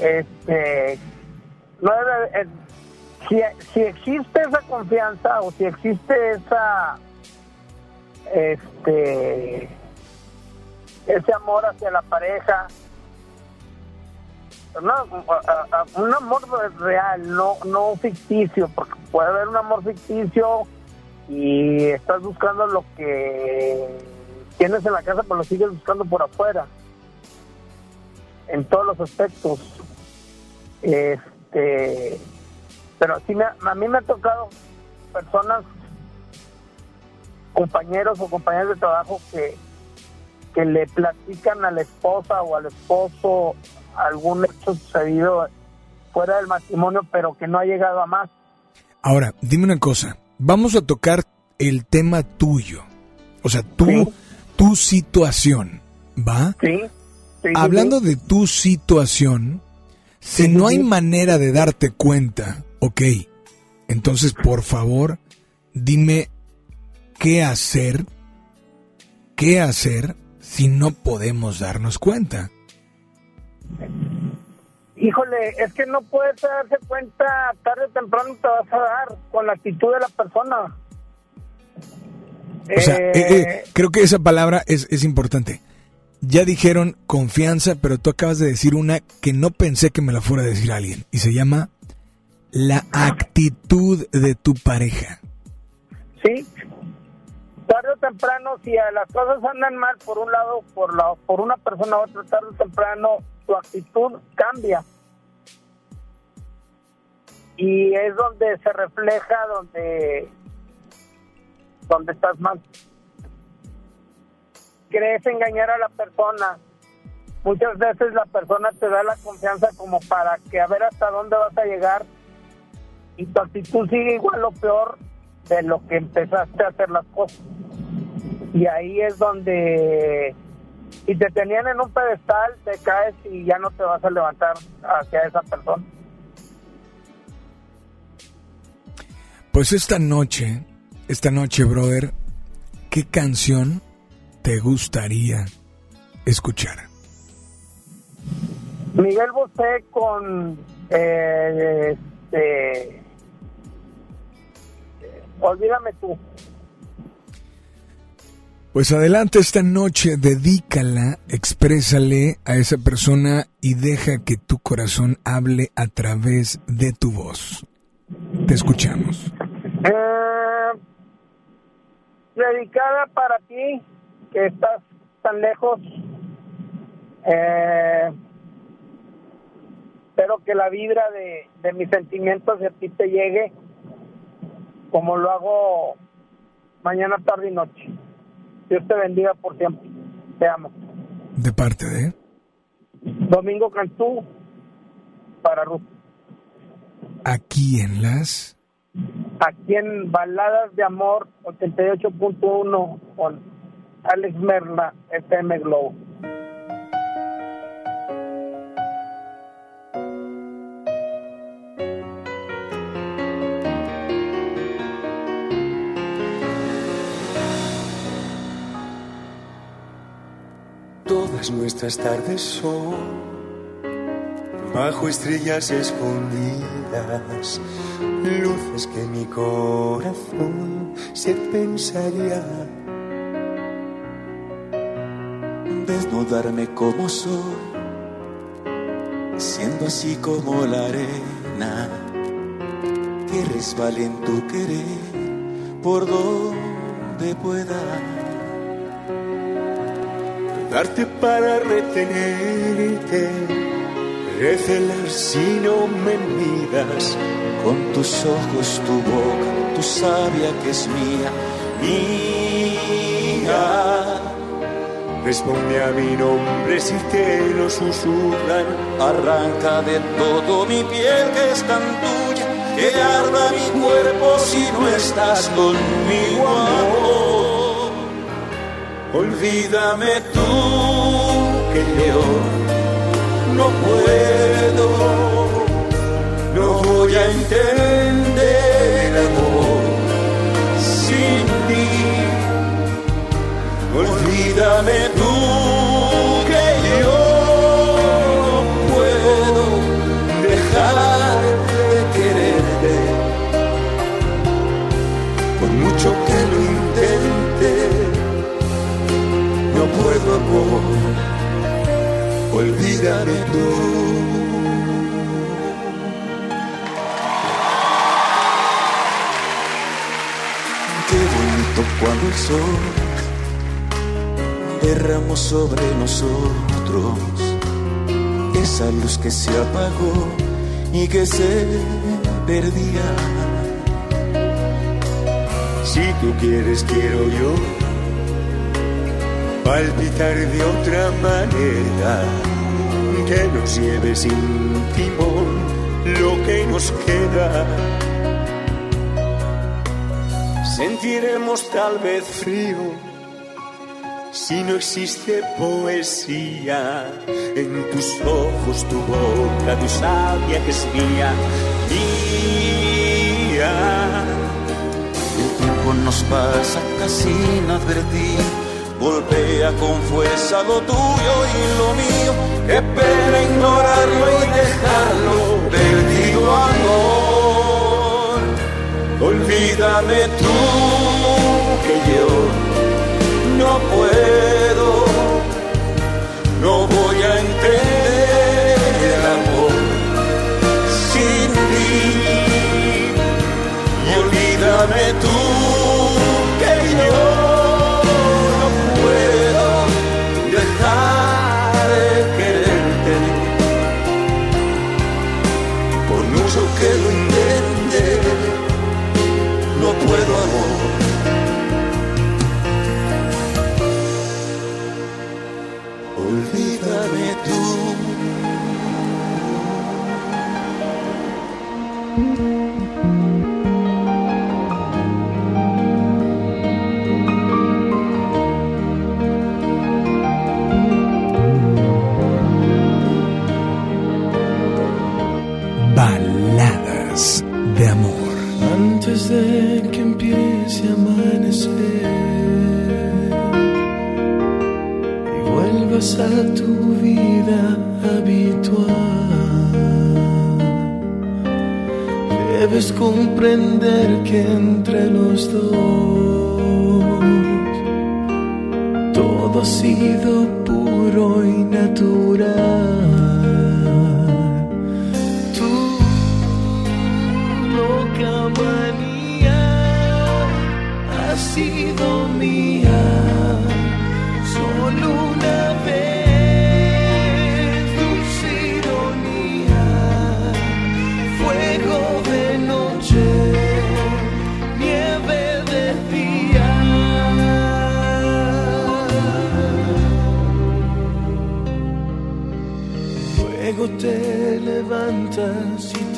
este, no debe, si, si existe esa confianza o si existe esa este ese amor hacia la pareja un amor real no no ficticio porque puede haber un amor ficticio y estás buscando lo que tienes en la casa pero lo sigues buscando por afuera en todos los aspectos. Este pero a mí me ha tocado personas compañeros o compañeras de trabajo que que le platican a la esposa o al esposo algún hecho sucedido fuera del matrimonio pero que no ha llegado a más Ahora, dime una cosa. Vamos a tocar el tema tuyo. O sea, tu, tu situación. ¿Va? Sí. Hablando de tu situación, si no hay manera de darte cuenta, ok, entonces por favor, dime qué hacer, qué hacer si no podemos darnos cuenta. Híjole, es que no puedes darse cuenta, tarde o temprano te vas a dar con la actitud de la persona. O sea, eh, eh, creo que esa palabra es, es importante. Ya dijeron confianza, pero tú acabas de decir una que no pensé que me la fuera a decir alguien. Y se llama la actitud de tu pareja. Sí. Tarde o temprano, si las cosas andan mal por un lado, por, la, por una persona u otra, tarde o temprano tu actitud cambia. Y es donde se refleja, donde, donde estás mal crees engañar a la persona. Muchas veces la persona te da la confianza como para que a ver hasta dónde vas a llegar y tu actitud sigue igual o peor de lo que empezaste a hacer las cosas. Y ahí es donde si te tenían en un pedestal, te caes y ya no te vas a levantar hacia esa persona. Pues esta noche, esta noche, brother, ¿qué canción te gustaría escuchar? Miguel Bosé con eh, este, Olvídame tú. Pues adelante esta noche, dedícala, exprésale a esa persona y deja que tu corazón hable a través de tu voz. Te escuchamos. Eh, dedicada para ti, que estás tan lejos, eh, espero que la vibra de, de mis sentimientos de ti te llegue como lo hago mañana, tarde y noche. Dios te bendiga por siempre. Te amo. ¿De parte de? Domingo Cantú para Ruth. Aquí en las... Aquí en Baladas de Amor 88.1 con Alex Merla, FM Globo. Nuestras tardes son bajo estrellas escondidas, luces que mi corazón se pensaría desnudarme como soy, siendo así como la arena que resbale en tu querer por donde pueda. Darte para retenerte, recelar si no me miras, con tus ojos, tu boca, tu sabia que es mía, mía Responde a mi nombre si te lo susurran. Arranca de todo mi piel que es tan tuya. Que arda mi cuerpo si no estás conmigo. Olvídame tú que yo no puedo. No voy a entender amor sin ti. Olvídame olvídame el sol derramó sobre nosotros esa luz que se apagó y que se perdía. Si tú quieres, quiero yo palpitar de otra manera, que nos lleve sin timón lo que nos queda. Sentiremos tal vez frío si no existe poesía en tus ojos, tu boca, tu sabia que es mía. El tiempo nos pasa casi inadvertido, golpea con fuerza lo tuyo y lo mío, qué pena ignorarlo y dejarlo perdido amor. Olvídame tú que yo no puedo, no voy a entender el amor sin ti. Y olvídame tú comprender que entre los dos todo ha sido puro y natural.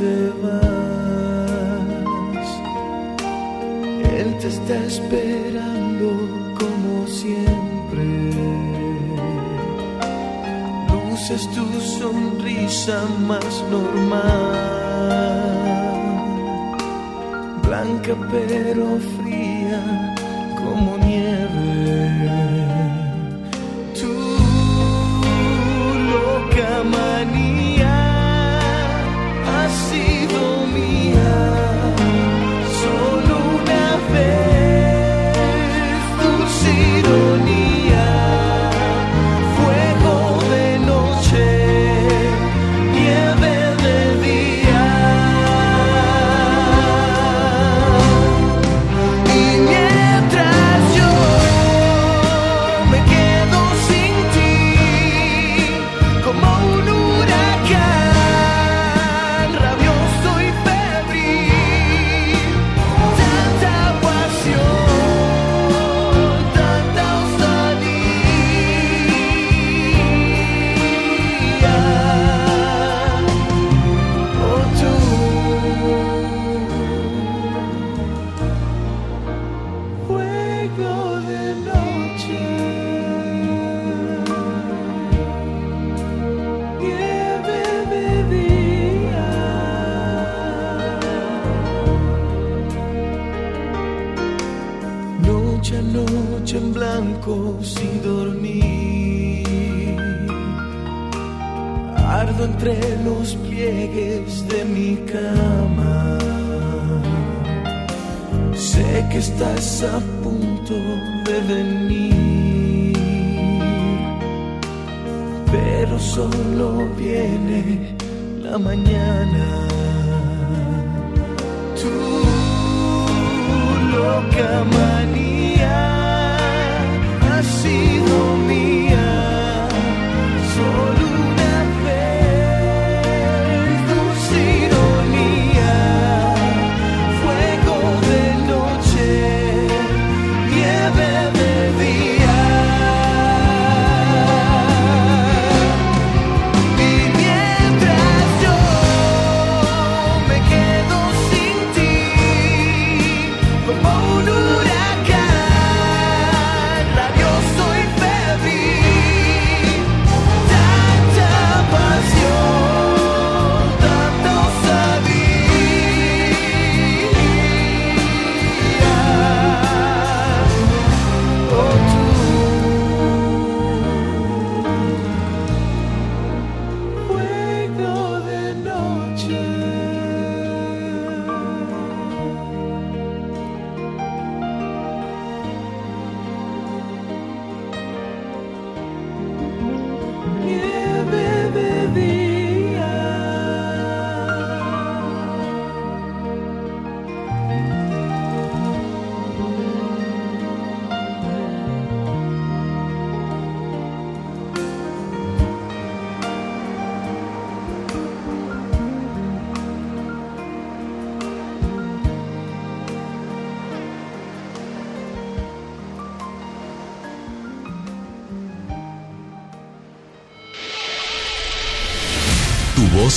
Él te está esperando como siempre. Luces tu sonrisa más normal. Blanca pero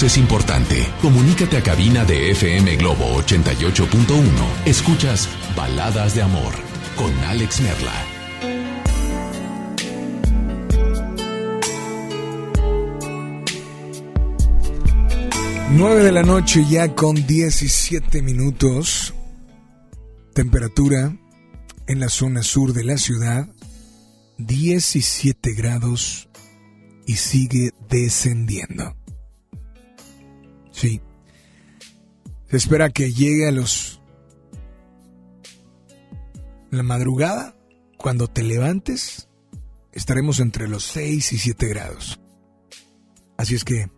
es importante. Comunícate a cabina de FM Globo 88.1. Escuchas Baladas de Amor con Alex Merla. 9 de la noche ya con 17 minutos. Temperatura en la zona sur de la ciudad 17 grados y sigue descendiendo. Se espera que llegue a los... La madrugada, cuando te levantes, estaremos entre los 6 y 7 grados. Así es que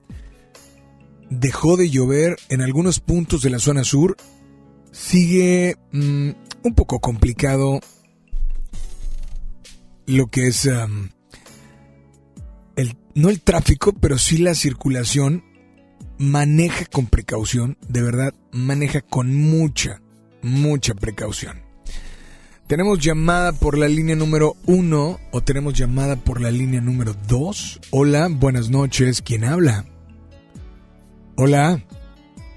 dejó de llover en algunos puntos de la zona sur. Sigue mm, un poco complicado lo que es el, no el tráfico, pero sí la circulación. Maneja con precaución, de verdad, maneja con mucha, mucha precaución. ¿Tenemos llamada por la línea número uno o tenemos llamada por la línea número dos? Hola, buenas noches, ¿quién habla? Hola.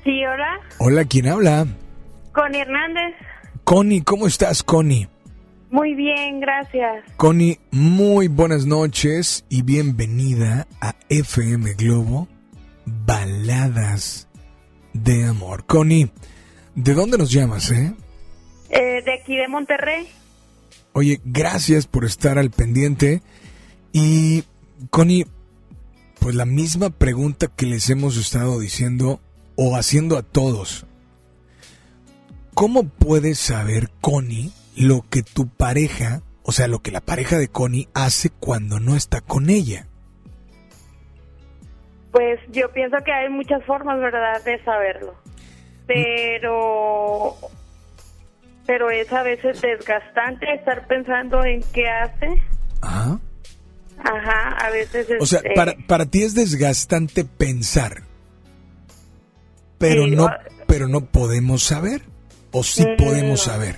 Sí, hola. Hola, ¿quién habla? Connie Hernández. Connie, ¿cómo estás, Connie? Muy bien, gracias. Connie, muy buenas noches y bienvenida a FM Globo Baladas de Amor. Connie, ¿de dónde nos llamas, eh? eh? de aquí de Monterrey. Oye, gracias por estar al pendiente. Y, Connie, pues la misma pregunta que les hemos estado diciendo o haciendo a todos. ¿Cómo puedes saber, Connie, lo que tu pareja, o sea, lo que la pareja de Connie hace cuando no está con ella? Pues yo pienso que hay muchas formas, ¿verdad?, de saberlo. Pero pero es a veces desgastante estar pensando en qué hace. Ajá. Ajá, a veces es, O sea, para, para ti es desgastante pensar. Pero no pero no podemos saber o sí podemos saber.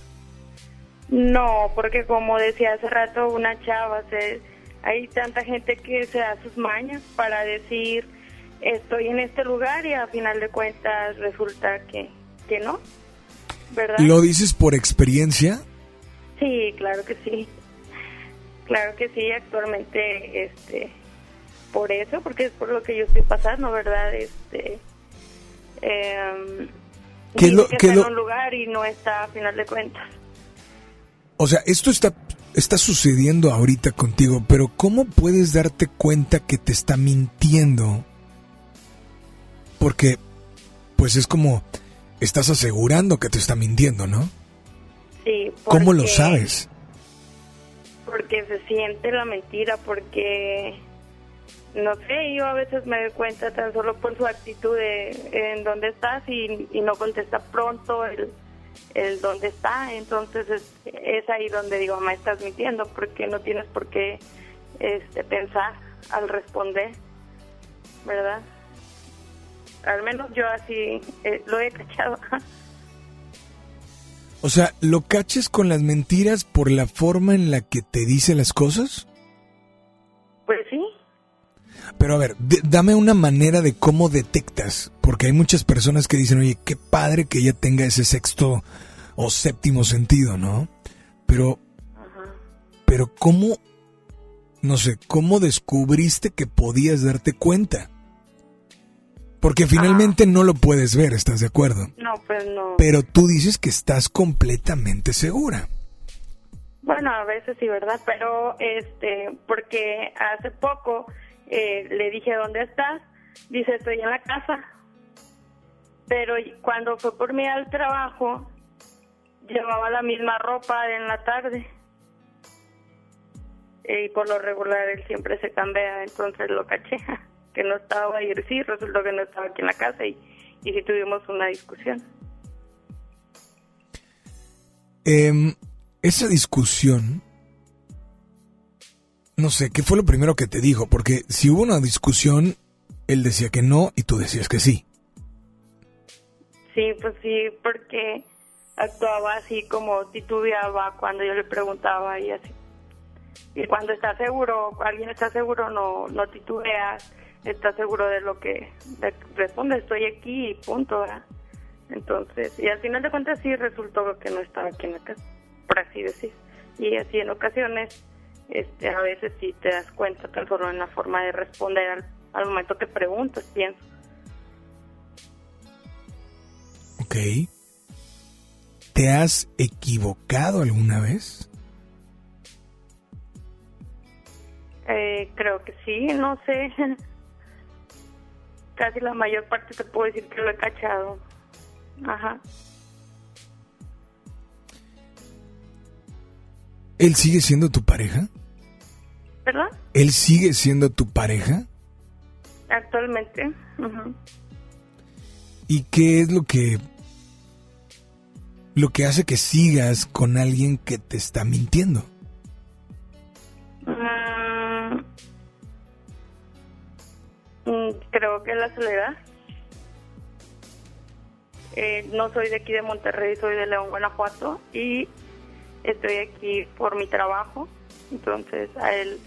No, porque como decía hace rato una chava, se, hay tanta gente que se da sus mañas para decir estoy en este lugar y a final de cuentas resulta que, que no, ¿verdad? ¿Lo dices por experiencia? Sí, claro que sí. Claro que sí, actualmente, este, por eso, porque es por lo que yo estoy pasando, ¿verdad? Este, eh, ¿Qué lo, que qué está lo- en un lugar y no está a final de cuentas. O sea, esto está, está sucediendo ahorita contigo, pero ¿cómo puedes darte cuenta que te está mintiendo? Porque, pues es como, estás asegurando que te está mintiendo, ¿no? Sí, ¿Cómo lo sabes? Porque se siente la mentira, porque no sé, yo a veces me doy cuenta tan solo por su actitud de en dónde estás y, y no contesta pronto el, el dónde está, entonces es, es ahí donde digo, me estás mintiendo porque no tienes por qué este, pensar al responder, ¿verdad? Al menos yo así eh, lo he cachado. O sea, ¿lo caches con las mentiras por la forma en la que te dice las cosas? pues sí, Pero a ver, dame una manera de cómo detectas, porque hay muchas personas que dicen, oye, qué padre que ella tenga ese sexto o séptimo sentido, ¿no? Pero, pero ¿cómo, no sé, cómo descubriste que podías darte cuenta? Porque finalmente no lo puedes ver, ¿estás de acuerdo? no, pues no. Pero tú dices que estás completamente segura. Bueno, a veces sí, ¿verdad? Pero, este, porque hace poco eh, le dije, ¿dónde estás? Dice, estoy en la casa. Pero cuando fue por mí al trabajo, llevaba la misma ropa en la tarde. Y por lo regular él siempre se cambia, entonces lo caché, que no estaba y sí, resultó que no estaba aquí en la casa y, y sí tuvimos una discusión. Em, esa discusión, no sé, ¿qué fue lo primero que te dijo? Porque si hubo una discusión, él decía que no y tú decías que sí. Sí, pues sí, porque actuaba así como titubeaba cuando yo le preguntaba y así. Y cuando está seguro, alguien está seguro, no, no titubeas, está seguro de lo que responde, estoy aquí y punto, ¿verdad? Entonces, y al final de cuentas sí resultó que no estaba aquí en la casa, por así decir. Y así en ocasiones, este, a veces sí te das cuenta tan solo en la forma de responder al, al momento que preguntas, pienso. Ok. ¿Te has equivocado alguna vez? Eh, creo que sí, no sé. Casi la mayor parte te puedo decir que lo he cachado. Ajá. ¿Él sigue siendo tu pareja? ¿Verdad? ¿Él sigue siendo tu pareja? Actualmente. Ajá. ¿Y qué es lo que lo que hace que sigas con alguien que te está mintiendo? Creo que la soledad. Eh, no soy de aquí de Monterrey, soy de León, Guanajuato y estoy aquí por mi trabajo. Entonces a él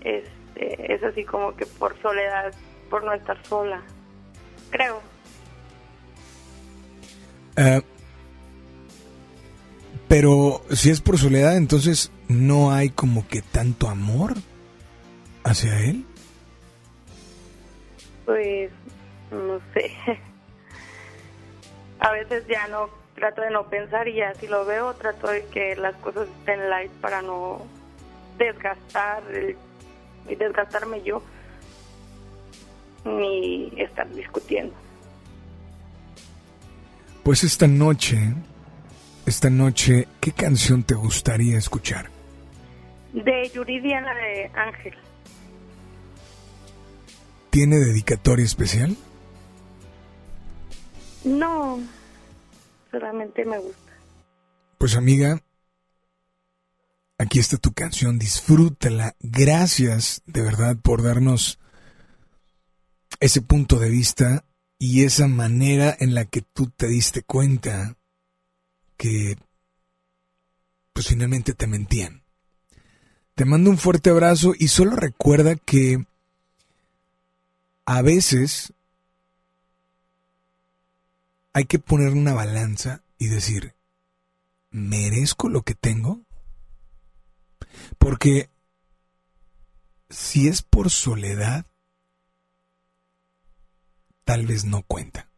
este, es así como que por soledad, por no estar sola. Creo. Uh, pero si es por soledad, entonces no hay como que tanto amor hacia él. Pues no sé. A veces ya no trato de no pensar y ya si lo veo trato de que las cosas estén light para no desgastar y desgastarme yo ni estar discutiendo. Pues esta noche, esta noche, ¿qué canción te gustaría escuchar? De Yuridia, la de Ángel. ¿Tiene dedicatoria especial? No, solamente me gusta. Pues amiga, aquí está tu canción, disfrútala. Gracias de verdad por darnos ese punto de vista y esa manera en la que tú te diste cuenta que pues finalmente te mentían. Te mando un fuerte abrazo y solo recuerda que a veces hay que poner una balanza y decir, ¿merezco lo que tengo? Porque si es por soledad, tal vez no cuenta.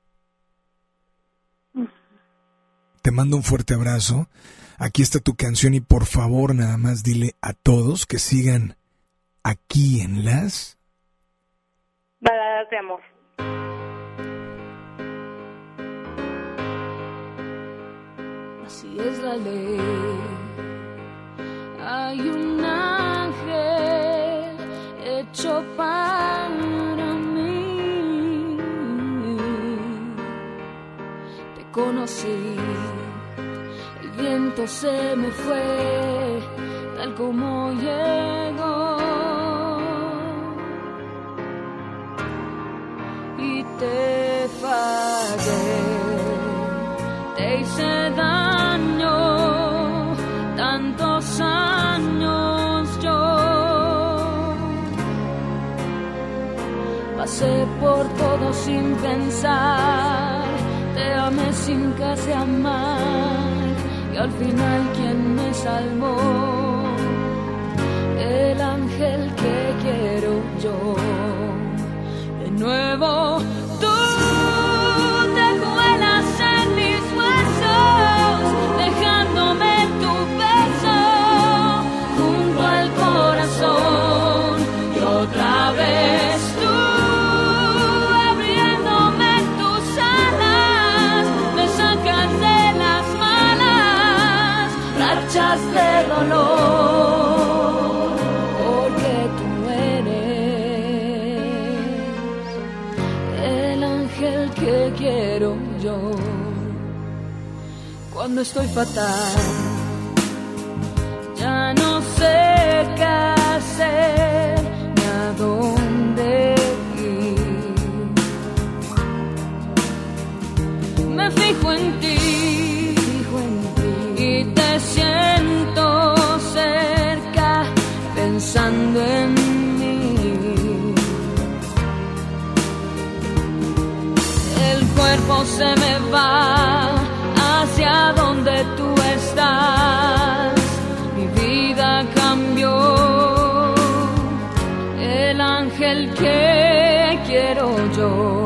Te mando un fuerte abrazo. Aquí está tu canción y por favor nada más dile a todos que sigan aquí en las Así es la ley. Hay un ángel hecho para conocí. El viento se me fue tal como llegó. Hice daño tantos años yo. Pasé por todo sin pensar te amé sin casi amar y al final quien me salvó el ángel que quiero yo de nuevo no estoy fatal. Ya no sé qué hacer ni a dónde ir. Me fijo en ti, te siento cerca pensando en mí. El cuerpo se me va hacia donde tú estás. Mi vida cambió. El ángel que quiero yo.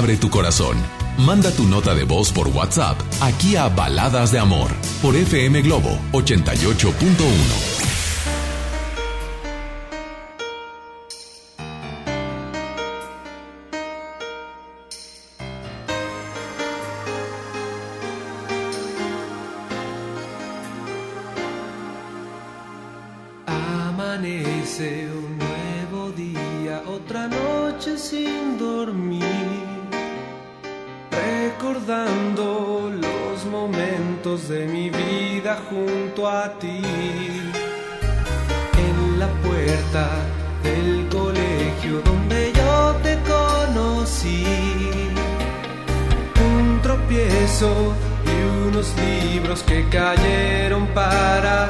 abre tu corazón. Manda tu nota de voz por WhatsApp aquí a Baladas de Amor por FM Globo 88.1. Amanece un nuevo día, otra noche sin dolor los momentos de mi vida junto a ti. En la puerta del colegio donde yo te conocí. Un tropiezo y unos libros que cayeron para ti.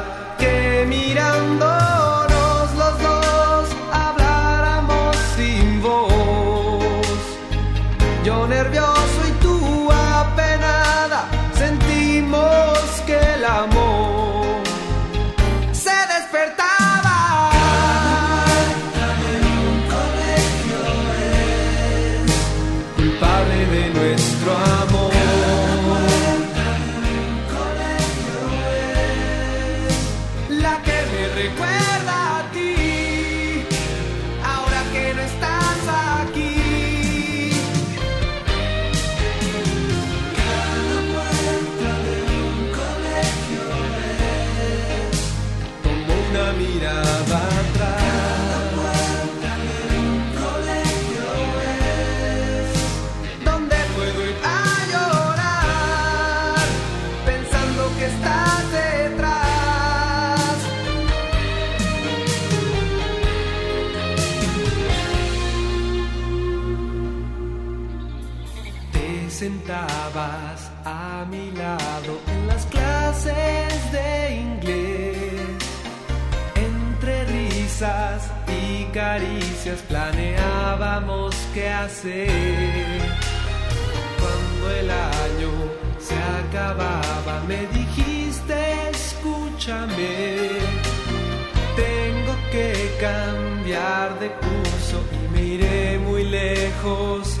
qué hacer. Cuando el año se acababa, me dijiste, escúchame, tengo que cambiar de curso y me iré muy lejos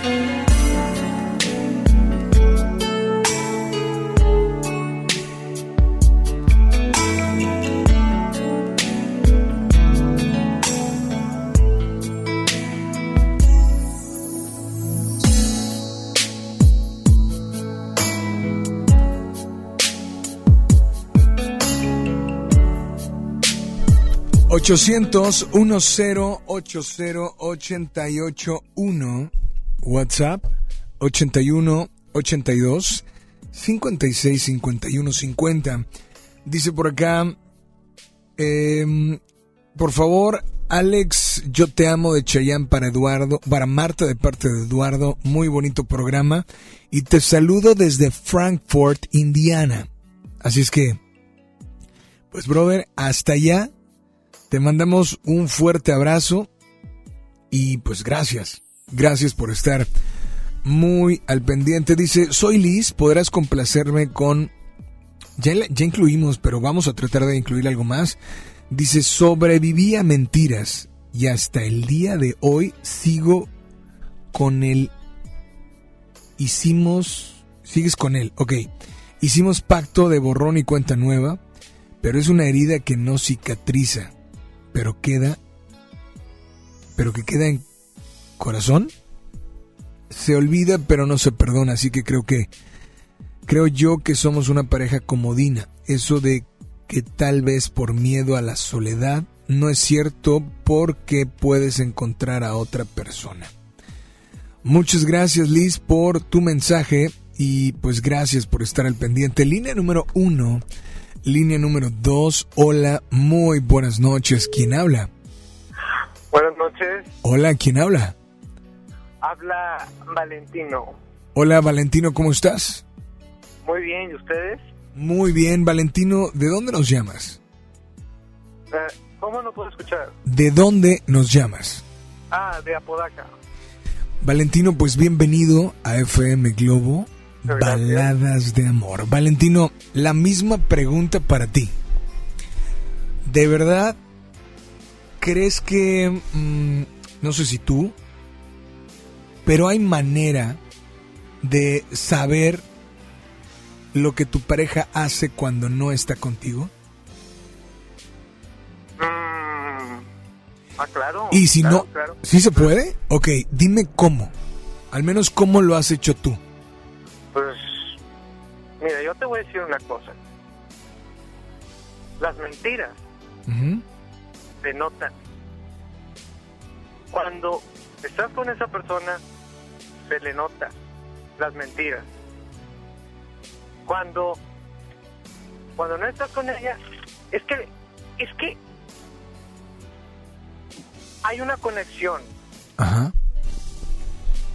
800 1080 WhatsApp 81 82 56 51 50 dice por acá em, por favor Alex yo te amo de Chayán para Eduardo para Marta de parte de Eduardo muy bonito programa y te saludo desde Frankfurt Indiana. Así es que pues brother hasta allá te mandamos un fuerte abrazo y pues gracias, gracias por estar muy al pendiente. Dice, soy Liz, podrás complacerme con... Ya, ya incluimos, pero vamos a tratar de incluir algo más. Dice, sobreviví a mentiras y hasta el día de hoy sigo con él. Hicimos... Sigues con él, ok. Hicimos pacto de borrón y cuenta nueva, pero es una herida que no cicatriza pero queda, pero que queda en corazón, se olvida pero no se perdona, así que creo que, creo yo que somos una pareja comodina, eso de que tal vez por miedo a la soledad no es cierto porque puedes encontrar a otra persona. Muchas gracias Liz por tu mensaje y pues gracias por estar al pendiente. Línea número uno Línea número 2. Hola, muy buenas noches. ¿Quién habla? Buenas noches. Hola, ¿quién habla? Habla Valentino. Hola, Valentino, ¿cómo estás? Muy bien, ¿y ustedes? Muy bien, Valentino, ¿de dónde nos llamas? Eh, ¿Cómo no puedo escuchar? ¿De dónde nos llamas? Ah, de Apodaca. Valentino, pues bienvenido a FM Globo Baladas de amor. Valentino, la misma pregunta para ti. ¿De verdad crees que, mm, no sé si tú, pero hay manera de saber lo que tu pareja hace cuando no está contigo? Mm, ah, claro. Y si claro, no, claro. ¿sí se puede? Ok, dime cómo. Al menos cómo lo has hecho tú. Mira, yo te voy a decir una cosa. Las mentiras se notan. Cuando estás con esa persona, se le nota las mentiras. Cuando, cuando no estás con ella, es que, es que hay una conexión. Ajá.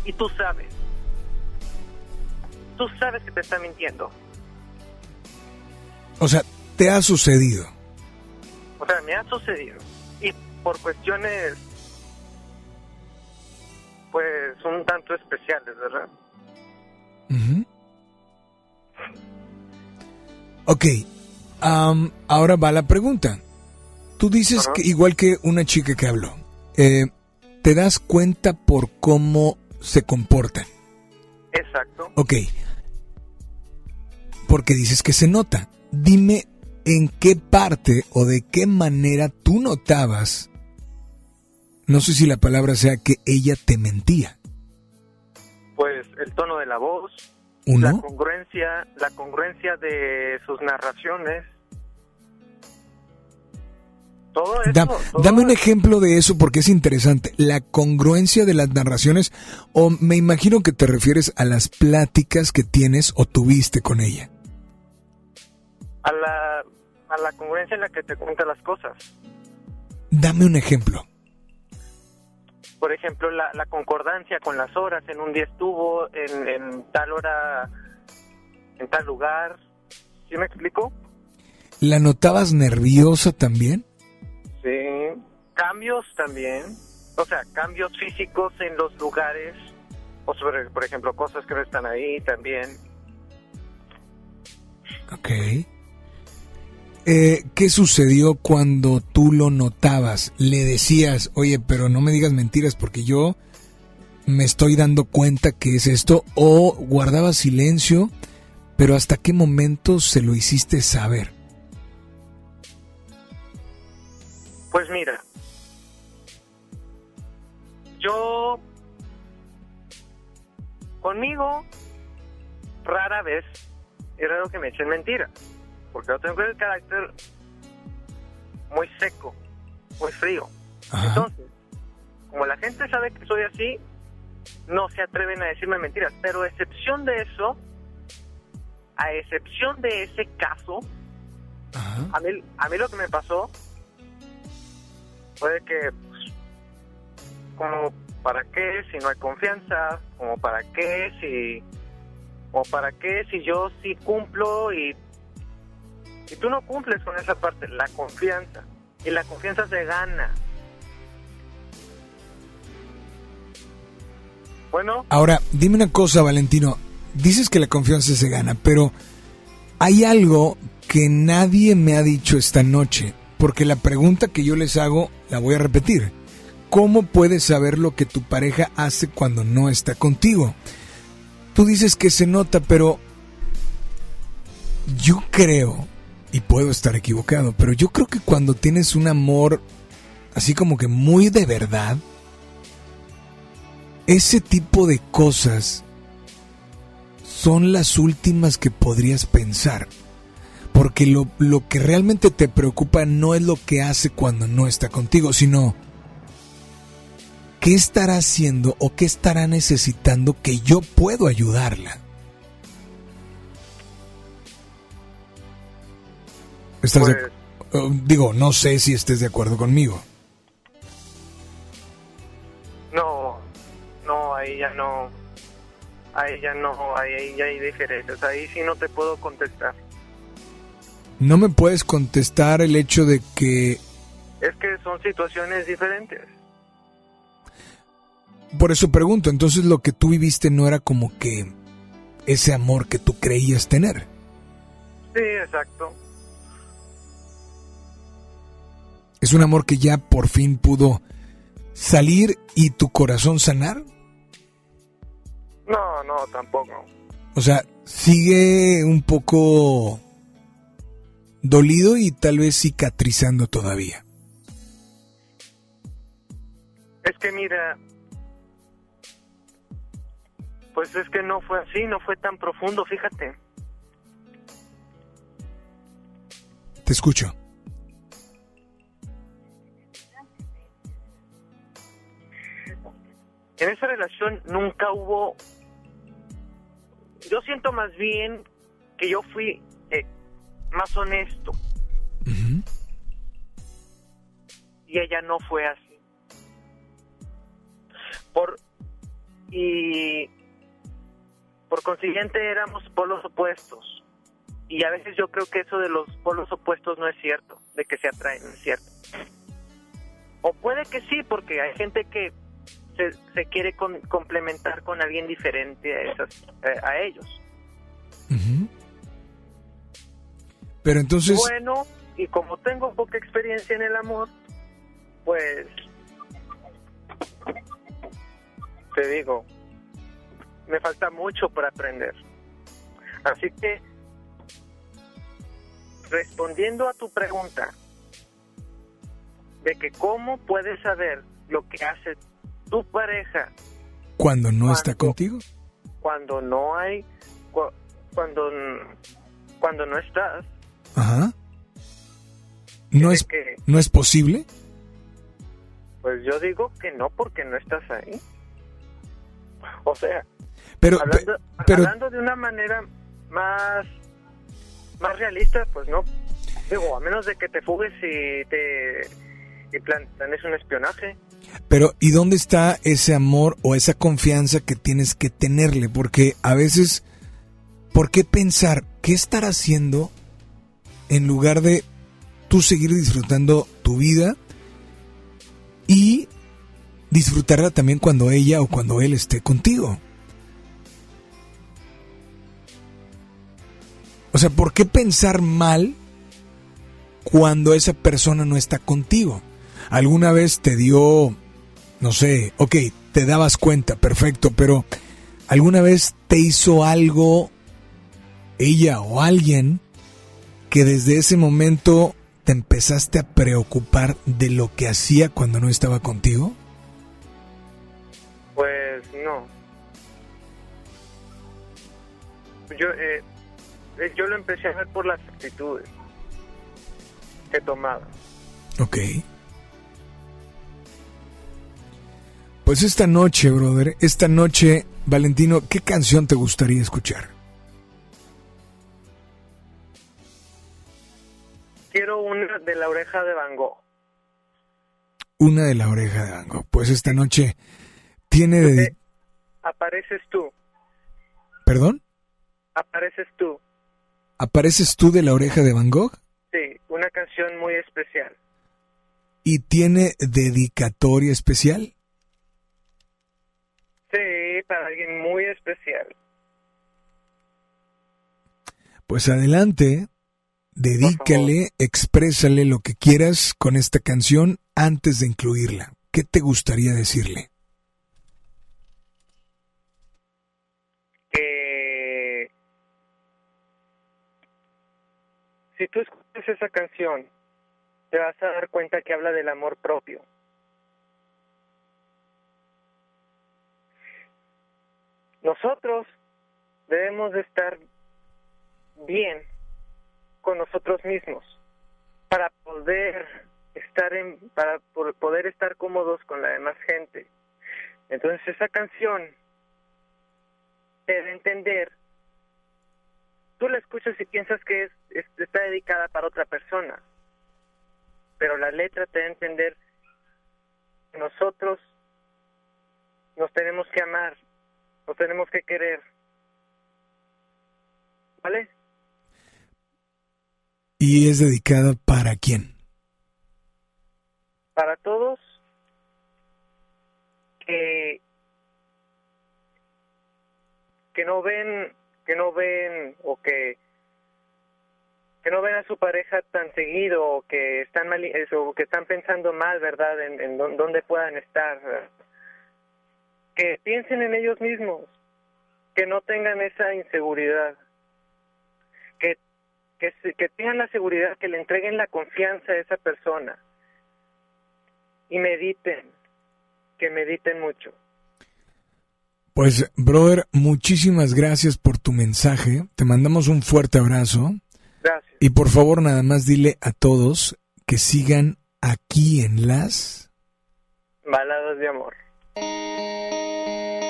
Y tú sabes. Tú sabes que te está mintiendo. O sea, te ha sucedido. O sea, me ha sucedido. Y por cuestiones, pues, un tanto especiales, ¿verdad? Ujú. Ok, am, ahora va la pregunta. Tú dices que igual que una chica que habló, eh, te das cuenta por cómo se comportan. Exacto. Ok, porque dices que se nota. Dime en qué parte o de qué manera tú notabas, no sé si la palabra sea que ella te mentía. Pues el tono de la voz, Uno. la congruencia, la congruencia de sus narraciones. Todo eso. Todo dame un ejemplo de eso porque es interesante. La congruencia de las narraciones, o me imagino que te refieres a las pláticas que tienes o tuviste con ella. A la, a la congruencia en la que te cuenta las cosas. Dame un ejemplo. Por ejemplo, la, la concordancia con las horas. En un día estuvo, en, en tal hora, en tal lugar. ¿Sí me explico? ¿La notabas nerviosa también? Sí. Cambios también. O sea, cambios físicos en los lugares. O sobre, por ejemplo, cosas que no están ahí también. Ok. Eh, ¿qué sucedió cuando tú lo notabas? Le decías, oye, pero no me digas mentiras porque yo me estoy dando cuenta que es esto, o guardabas silencio, pero ¿hasta qué momento se lo hiciste saber? Pues mira, yo conmigo rara vez era lo que me echen mentira, porque yo tengo el carácter muy seco, muy frío. Entonces, como la gente sabe que soy así, no se atreven a decirme mentiras, pero a excepción de eso, a excepción de ese caso, a mí, a mí lo que me pasó fue que, pues, como, ¿para qué si no hay confianza? Como, ¿para qué si, o para qué si yo sí cumplo y, y tú no cumples con esa parte? La confianza. Y la confianza se gana. Bueno. Ahora, dime una cosa, Valentino. Dices que la confianza se gana, pero hay algo que nadie me ha dicho esta noche, porque la pregunta que yo les hago la voy a repetir. ¿Cómo puedes saber lo que tu pareja hace cuando no está contigo? Tú dices que se nota, pero yo creo, y puedo estar equivocado, pero yo creo que cuando tienes un amor así como que muy de verdad, ese tipo de cosas son las últimas que podrías pensar. Porque lo, lo, que realmente te preocupa no es lo que hace cuando no está contigo, sino qué estará haciendo o qué estará necesitando que yo puedo ayudarla. ¿Estás de- Pues- eh, digo, no sé si estés de acuerdo conmigo. No, no, ahí ya no. Ahí ya no, ahí, ahí ya hay diferencias. Ahí sí no te puedo contestar. No me puedes contestar el hecho de que, Es que son situaciones diferentes. por eso pregunto, entonces lo que tú viviste no era como que ese amor que tú creías tener. Sí, exacto. Es un amor que ya por fin pudo salir y tu corazón sanar. No, no, tampoco. O sea, sigue un poco dolido y tal vez cicatrizando todavía. Es que mira, pues es que no fue así, no fue tan profundo, fíjate. Te escucho. En esa relación nunca hubo... Yo siento más bien que yo fui eh, más honesto. Y ella no fue así. Por... Y... Por consiguiente éramos polos opuestos. Y a veces yo creo que eso de los polos opuestos no es cierto, de que se atraen, no es cierto. O puede que sí, porque hay gente que se, se quiere con- complementar con alguien diferente a, esas, a ellos. Pero entonces, Bueno, y como tengo poca experiencia en el amor, pues te digo, me falta mucho por aprender. Así que, respondiendo a tu pregunta, de que cómo puedes saber lo que hace tu pareja cuando no está contigo, cuando no hay, cu- cuando, cuando no estás, ajá. No es, que- no es posible. pues yo digo que no porque no estás ahí. O sea, Pero, hablando, pe- pero hablando de una manera más, más realista, pues no. Digo, a menos de que te fugues y te y plan- planees un espionaje. Pero, ¿y dónde está ese amor o esa confianza que tienes que tenerle? Porque a veces, ¿por qué pensar qué estar haciendo en lugar de tú seguir disfrutando tu vida y disfrutarla también cuando ella o cuando él esté contigo? O sea, ¿por qué pensar mal cuando esa persona no está contigo. ¿Alguna vez te dio, no sé, ok, te dabas cuenta, perfecto, pero ¿alguna vez te hizo algo ella o alguien que desde ese momento te empezaste a preocupar de lo que hacía cuando no estaba contigo? Pues no. Yo, eh, eh, yo lo empecé a ver por las actitudes que tomaba. Ok. Pues esta noche, brother, esta noche, Valentino, ¿qué canción te gustaría escuchar? Quiero una de la oreja de Van Gogh. Una de la oreja de Van Gogh. Pues esta noche tiene de... Apareces tú. ¿Perdón? Apareces tú. ¿Apareces tú de la oreja de Van Gogh? Sí, una canción muy especial. ¿Y tiene dedicatoria especial? Sí, para alguien muy especial. Pues adelante, dedícale, exprésale lo que quieras con esta canción antes de incluirla. ¿Qué te gustaría decirle? Que si tú escuchas esa canción, te vas a dar cuenta que habla del amor propio. Nosotros debemos de estar bien con nosotros mismos para poder estar en para poder estar cómodos con la demás gente. Entonces esa canción debe entender. Tú la escuchas y piensas que es, es- está dedicada para otra persona, pero la letra te debe entender que nosotros nos tenemos que amar, nos tenemos que querer. ¿Vale? ¿Y es dedicada para quién? para todos que que no ven que no ven o que que no ven a su pareja tan seguido o que están mal o que están pensando mal verdad en, en dó- dónde puedan estar que piensen en ellos mismos que no tengan esa inseguridad que que, tengan la seguridad que le entreguen la confianza a esa persona y mediten, que mediten mucho. Pues, brother, muchísimas gracias por tu mensaje. Te mandamos un fuerte abrazo. Gracias. Y por favor, nada más dile a todos que sigan aquí en las... Baladas de amor. Me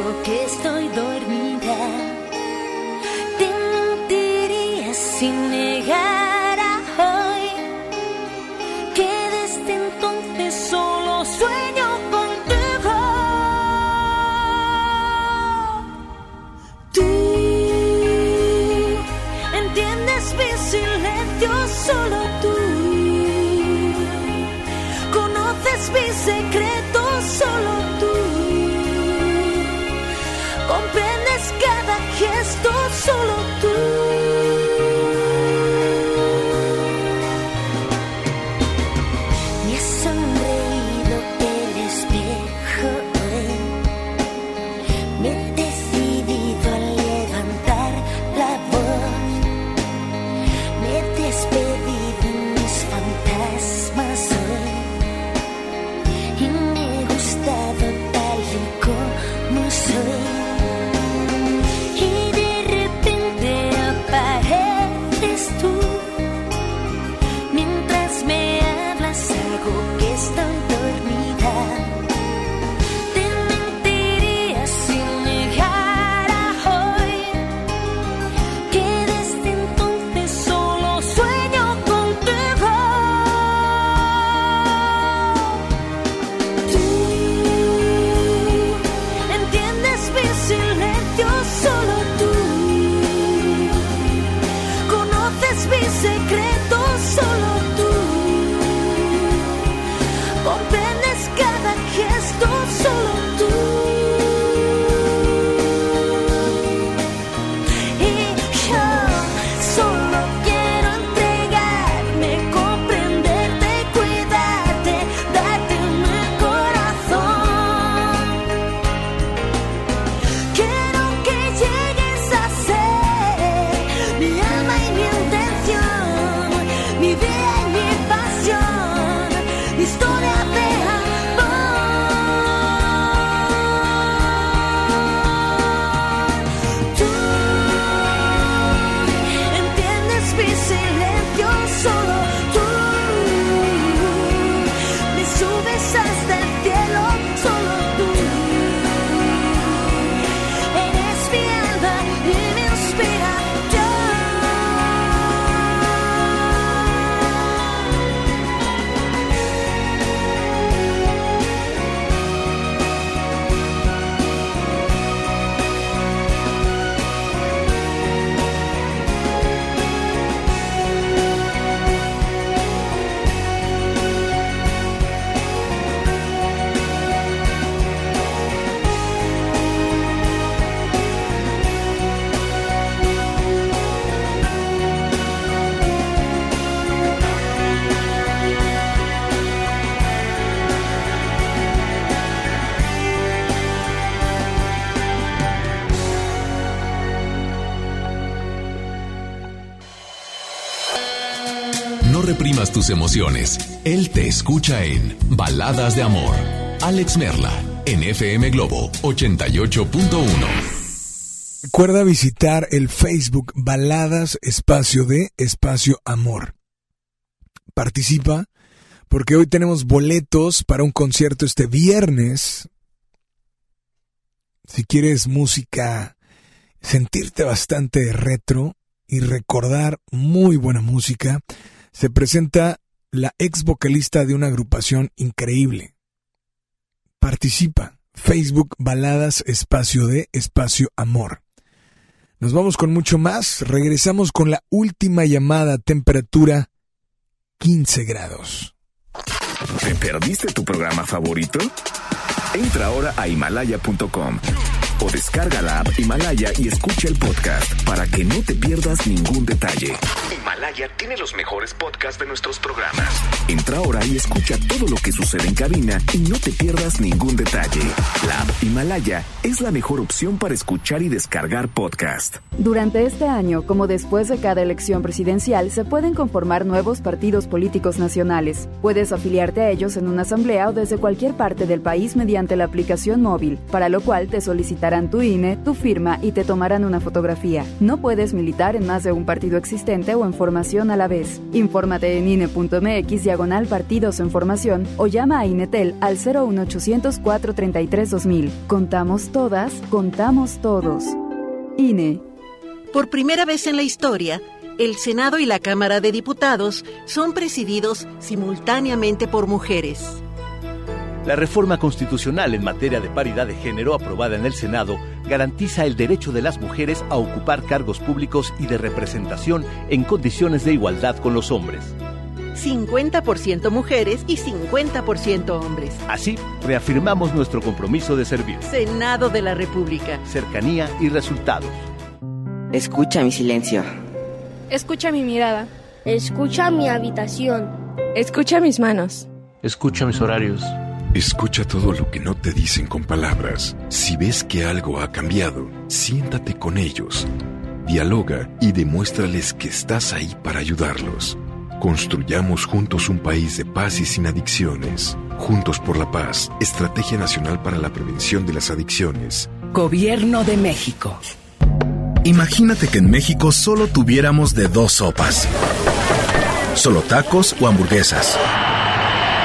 hago que estoy dormida. Te mentiría sin negar a hoy que desde entonces solo sueño contigo. Tú entiendes mi silencio, solo tú. Conoces mis secretos, solo tú. Emociones. Él te escucha en Baladas de Amor. Alex Merla, en FM Globo 88.1. Recuerda visitar el Facebook Baladas Espacio de Espacio Amor. Participa porque hoy tenemos boletos para un concierto este viernes. Si quieres música, sentirte bastante retro y recordar muy buena música, se presenta la ex vocalista de una agrupación increíble. Participa. Facebook Baladas Espacio de Espacio Amor. Nos vamos con mucho más. Regresamos con la última llamada. Temperatura 15 grados. ¿Te perdiste tu programa favorito? Entra ahora a himalaya.com o descarga la app Himalaya y escucha el podcast para que no te pierdas ningún detalle. Himalaya tiene los mejores podcasts de nuestros programas. Entra ahora y escucha todo lo que sucede en cabina y no te pierdas ningún detalle. La app Himalaya es la mejor opción para escuchar y descargar podcast. Durante este año, como después de cada elección presidencial, se pueden conformar nuevos partidos políticos nacionales. Puedes afiliarte a ellos en una asamblea o desde cualquier parte del país mediante la aplicación móvil, para lo cual te solicitarán tu INE, tu firma y te tomarán una fotografía. No puedes militar en más de un partido existente o en formación a la vez. Infórmate en INE.mx diagonal partidos en formación o llama a INETEL al 01800 433 2000. Contamos todas, contamos todos. INE. Por primera vez en la historia, el Senado y la Cámara de Diputados son presididos simultáneamente por mujeres. La reforma constitucional en materia de paridad de género aprobada en el Senado garantiza el derecho de las mujeres a ocupar cargos públicos y de representación en condiciones de igualdad con los hombres. 50% mujeres y 50% hombres. Así, reafirmamos nuestro compromiso de servir. Senado de la República. Cercanía y resultados. Escucha mi silencio. Escucha mi mirada. Escucha mi habitación. Escucha mis manos. Escucha mis horarios. Escucha todo lo que no te dicen con palabras. Si ves que algo ha cambiado, siéntate con ellos. Dialoga y demuéstrales que estás ahí para ayudarlos. Construyamos juntos un país de paz y sin adicciones. Juntos por la paz, Estrategia Nacional para la Prevención de las Adicciones. Gobierno de México. Imagínate que en México solo tuviéramos de dos sopas. Solo tacos o hamburguesas.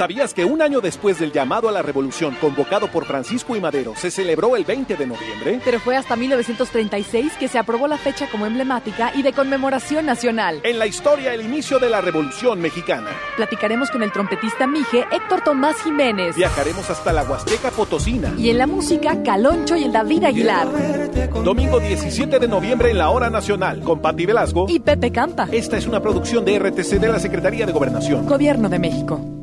¿Sabías que un año después del llamado a la revolución convocado por Francisco y Madero se celebró el 20 de noviembre? Pero fue hasta 1936 que se aprobó la fecha como emblemática y de conmemoración nacional. En la historia, el inicio de la Revolución Mexicana. Platicaremos con el trompetista Mije Héctor Tomás Jiménez. Viajaremos hasta la Huasteca Potosina. Y en la música, Caloncho y el David Aguilar. Domingo 17 de noviembre en la Hora Nacional con Patti Velasco y Pepe Campa. Esta es una producción de RTC de la Secretaría de Gobernación. Gobierno de México.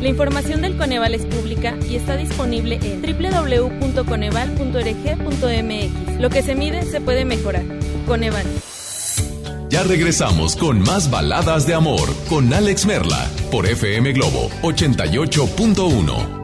La información del Coneval es pública y está disponible en www.coneval.org.mx. Lo que se mide se puede mejorar. Coneval. Ya regresamos con más baladas de amor con Alex Merla por FM Globo 88.1.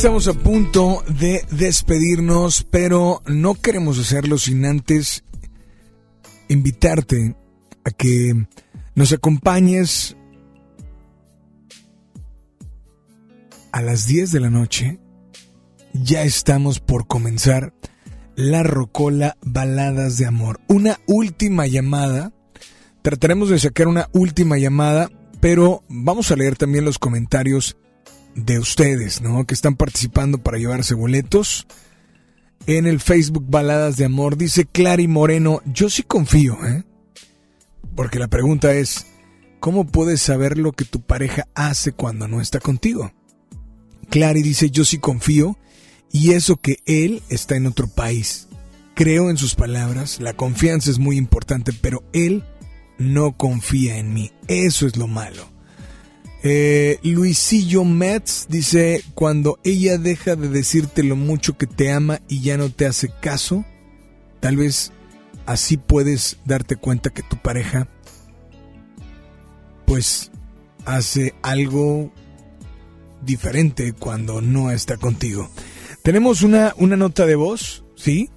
estamos a punto de despedirnos, pero no queremos hacerlo sin antes invitarte a que nos acompañes a las 10 de la noche. Ya estamos por comenzar la Rocola Baladas de Amor. Una última llamada. Trataremos de sacar una última llamada, pero vamos a leer también los comentarios de ustedes, ¿no? Que están participando para llevarse boletos. En el Facebook Baladas de Amor dice Clary Moreno, yo sí confío, ¿eh? Porque la pregunta es, ¿cómo puedes saber lo que tu pareja hace cuando no está contigo? Clary dice, yo sí confío y eso que él está en otro país. Creo en sus palabras, la confianza es muy importante, pero él no confía en mí. Eso es lo malo. Eh, Luisillo Metz dice, cuando ella deja de decirte lo mucho que te ama y ya no te hace caso, tal vez así puedes darte cuenta que tu pareja pues hace algo diferente cuando no está contigo. Tenemos una, una nota de voz, ¿sí?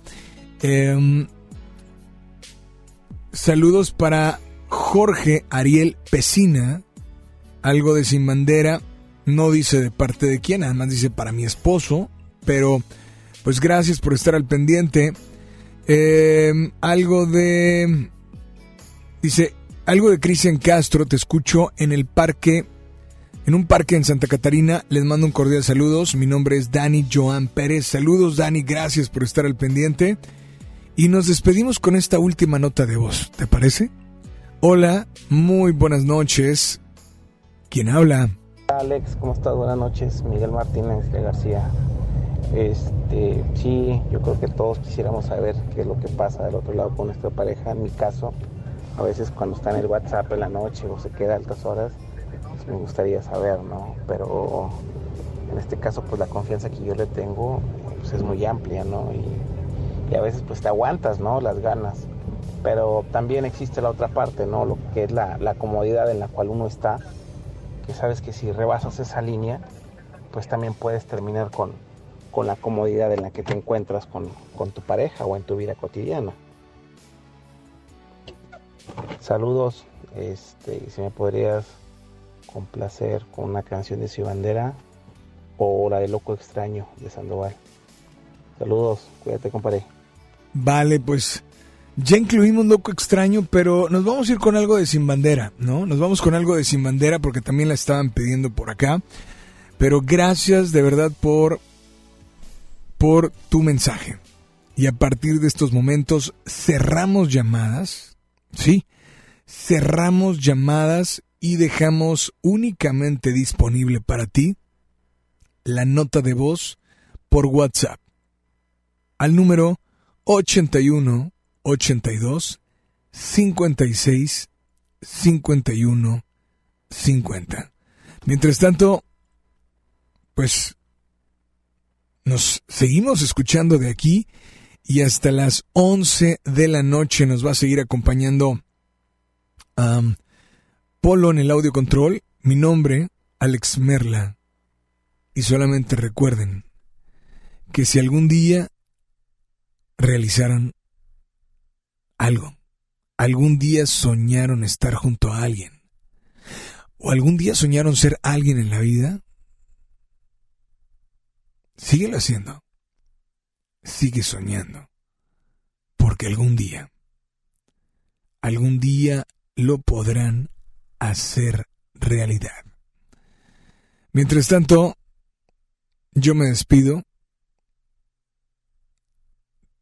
Em, saludos para Jorge Ariel Pesina, algo de sin bandera, no dice de parte de quién, además dice para mi esposo, pero pues gracias por estar al pendiente. Em, algo de... Dice, algo de Cristian Castro, te escucho en el parque en un parque en Santa Catarina. Les mando un cordial saludos. Mi nombre es Dani Joan Pérez. Saludos Dani, gracias por estar al pendiente. Y nos despedimos con esta última nota de voz, ¿te parece? Hola, muy buenas noches. ¿Quién habla? Alex, ¿cómo estás? Buenas noches. Miguel Martínez de García. Este, sí, yo creo que todos quisiéramos saber qué es lo que pasa del otro lado con nuestra pareja. En mi caso, a veces cuando está en el WhatsApp en la noche o se queda a altas horas, pues me gustaría saber, ¿no? Pero en este caso, pues la confianza que yo le tengo pues, es muy amplia, ¿no? Y, a veces pues te aguantas, ¿no? Las ganas. Pero también existe la otra parte, ¿no? Lo que es la, la comodidad en la cual uno está, que sabes que si rebasas esa línea, pues también puedes terminar con, con la comodidad en la que te encuentras con, con tu pareja o en tu vida cotidiana. Saludos, este, si me podrías complacer con una canción de Bandera o la de Loco Extraño de Sandoval. Saludos, cuídate, compadre. Vale, pues ya incluimos Loco Extraño, pero nos vamos a ir con algo de Sin Bandera, ¿no? Nos vamos con algo de Sin Bandera porque también la estaban pidiendo por acá. Pero gracias de verdad por por tu mensaje. Y a partir de estos momentos cerramos llamadas, ¿sí? Cerramos llamadas y dejamos únicamente disponible para ti la nota de voz por WhatsApp al número 81 82 56 51 50. Mientras tanto, pues nos seguimos escuchando de aquí y hasta las 11 de la noche nos va a seguir acompañando um, Polo en el audio control. Mi nombre, Alex Merla. Y solamente recuerden que si algún día realizaron algo, algún día soñaron estar junto a alguien, o algún día soñaron ser alguien en la vida, síguelo haciendo. Sigue soñando. Porque algún día, algún día lo podrán hacer realidad. Mientras tanto, yo me despido.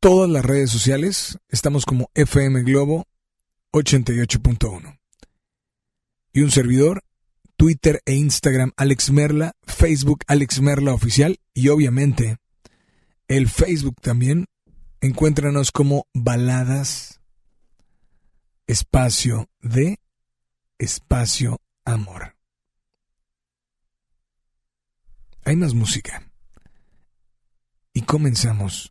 Todas las redes sociales estamos como FM Globo 88.1. Y un servidor, Twitter e Instagram Alex Merla, Facebook Alex Merla Oficial y obviamente el Facebook también. Encuéntranos como Baladas Espacio de Espacio Amor. Hay más música. Y comenzamos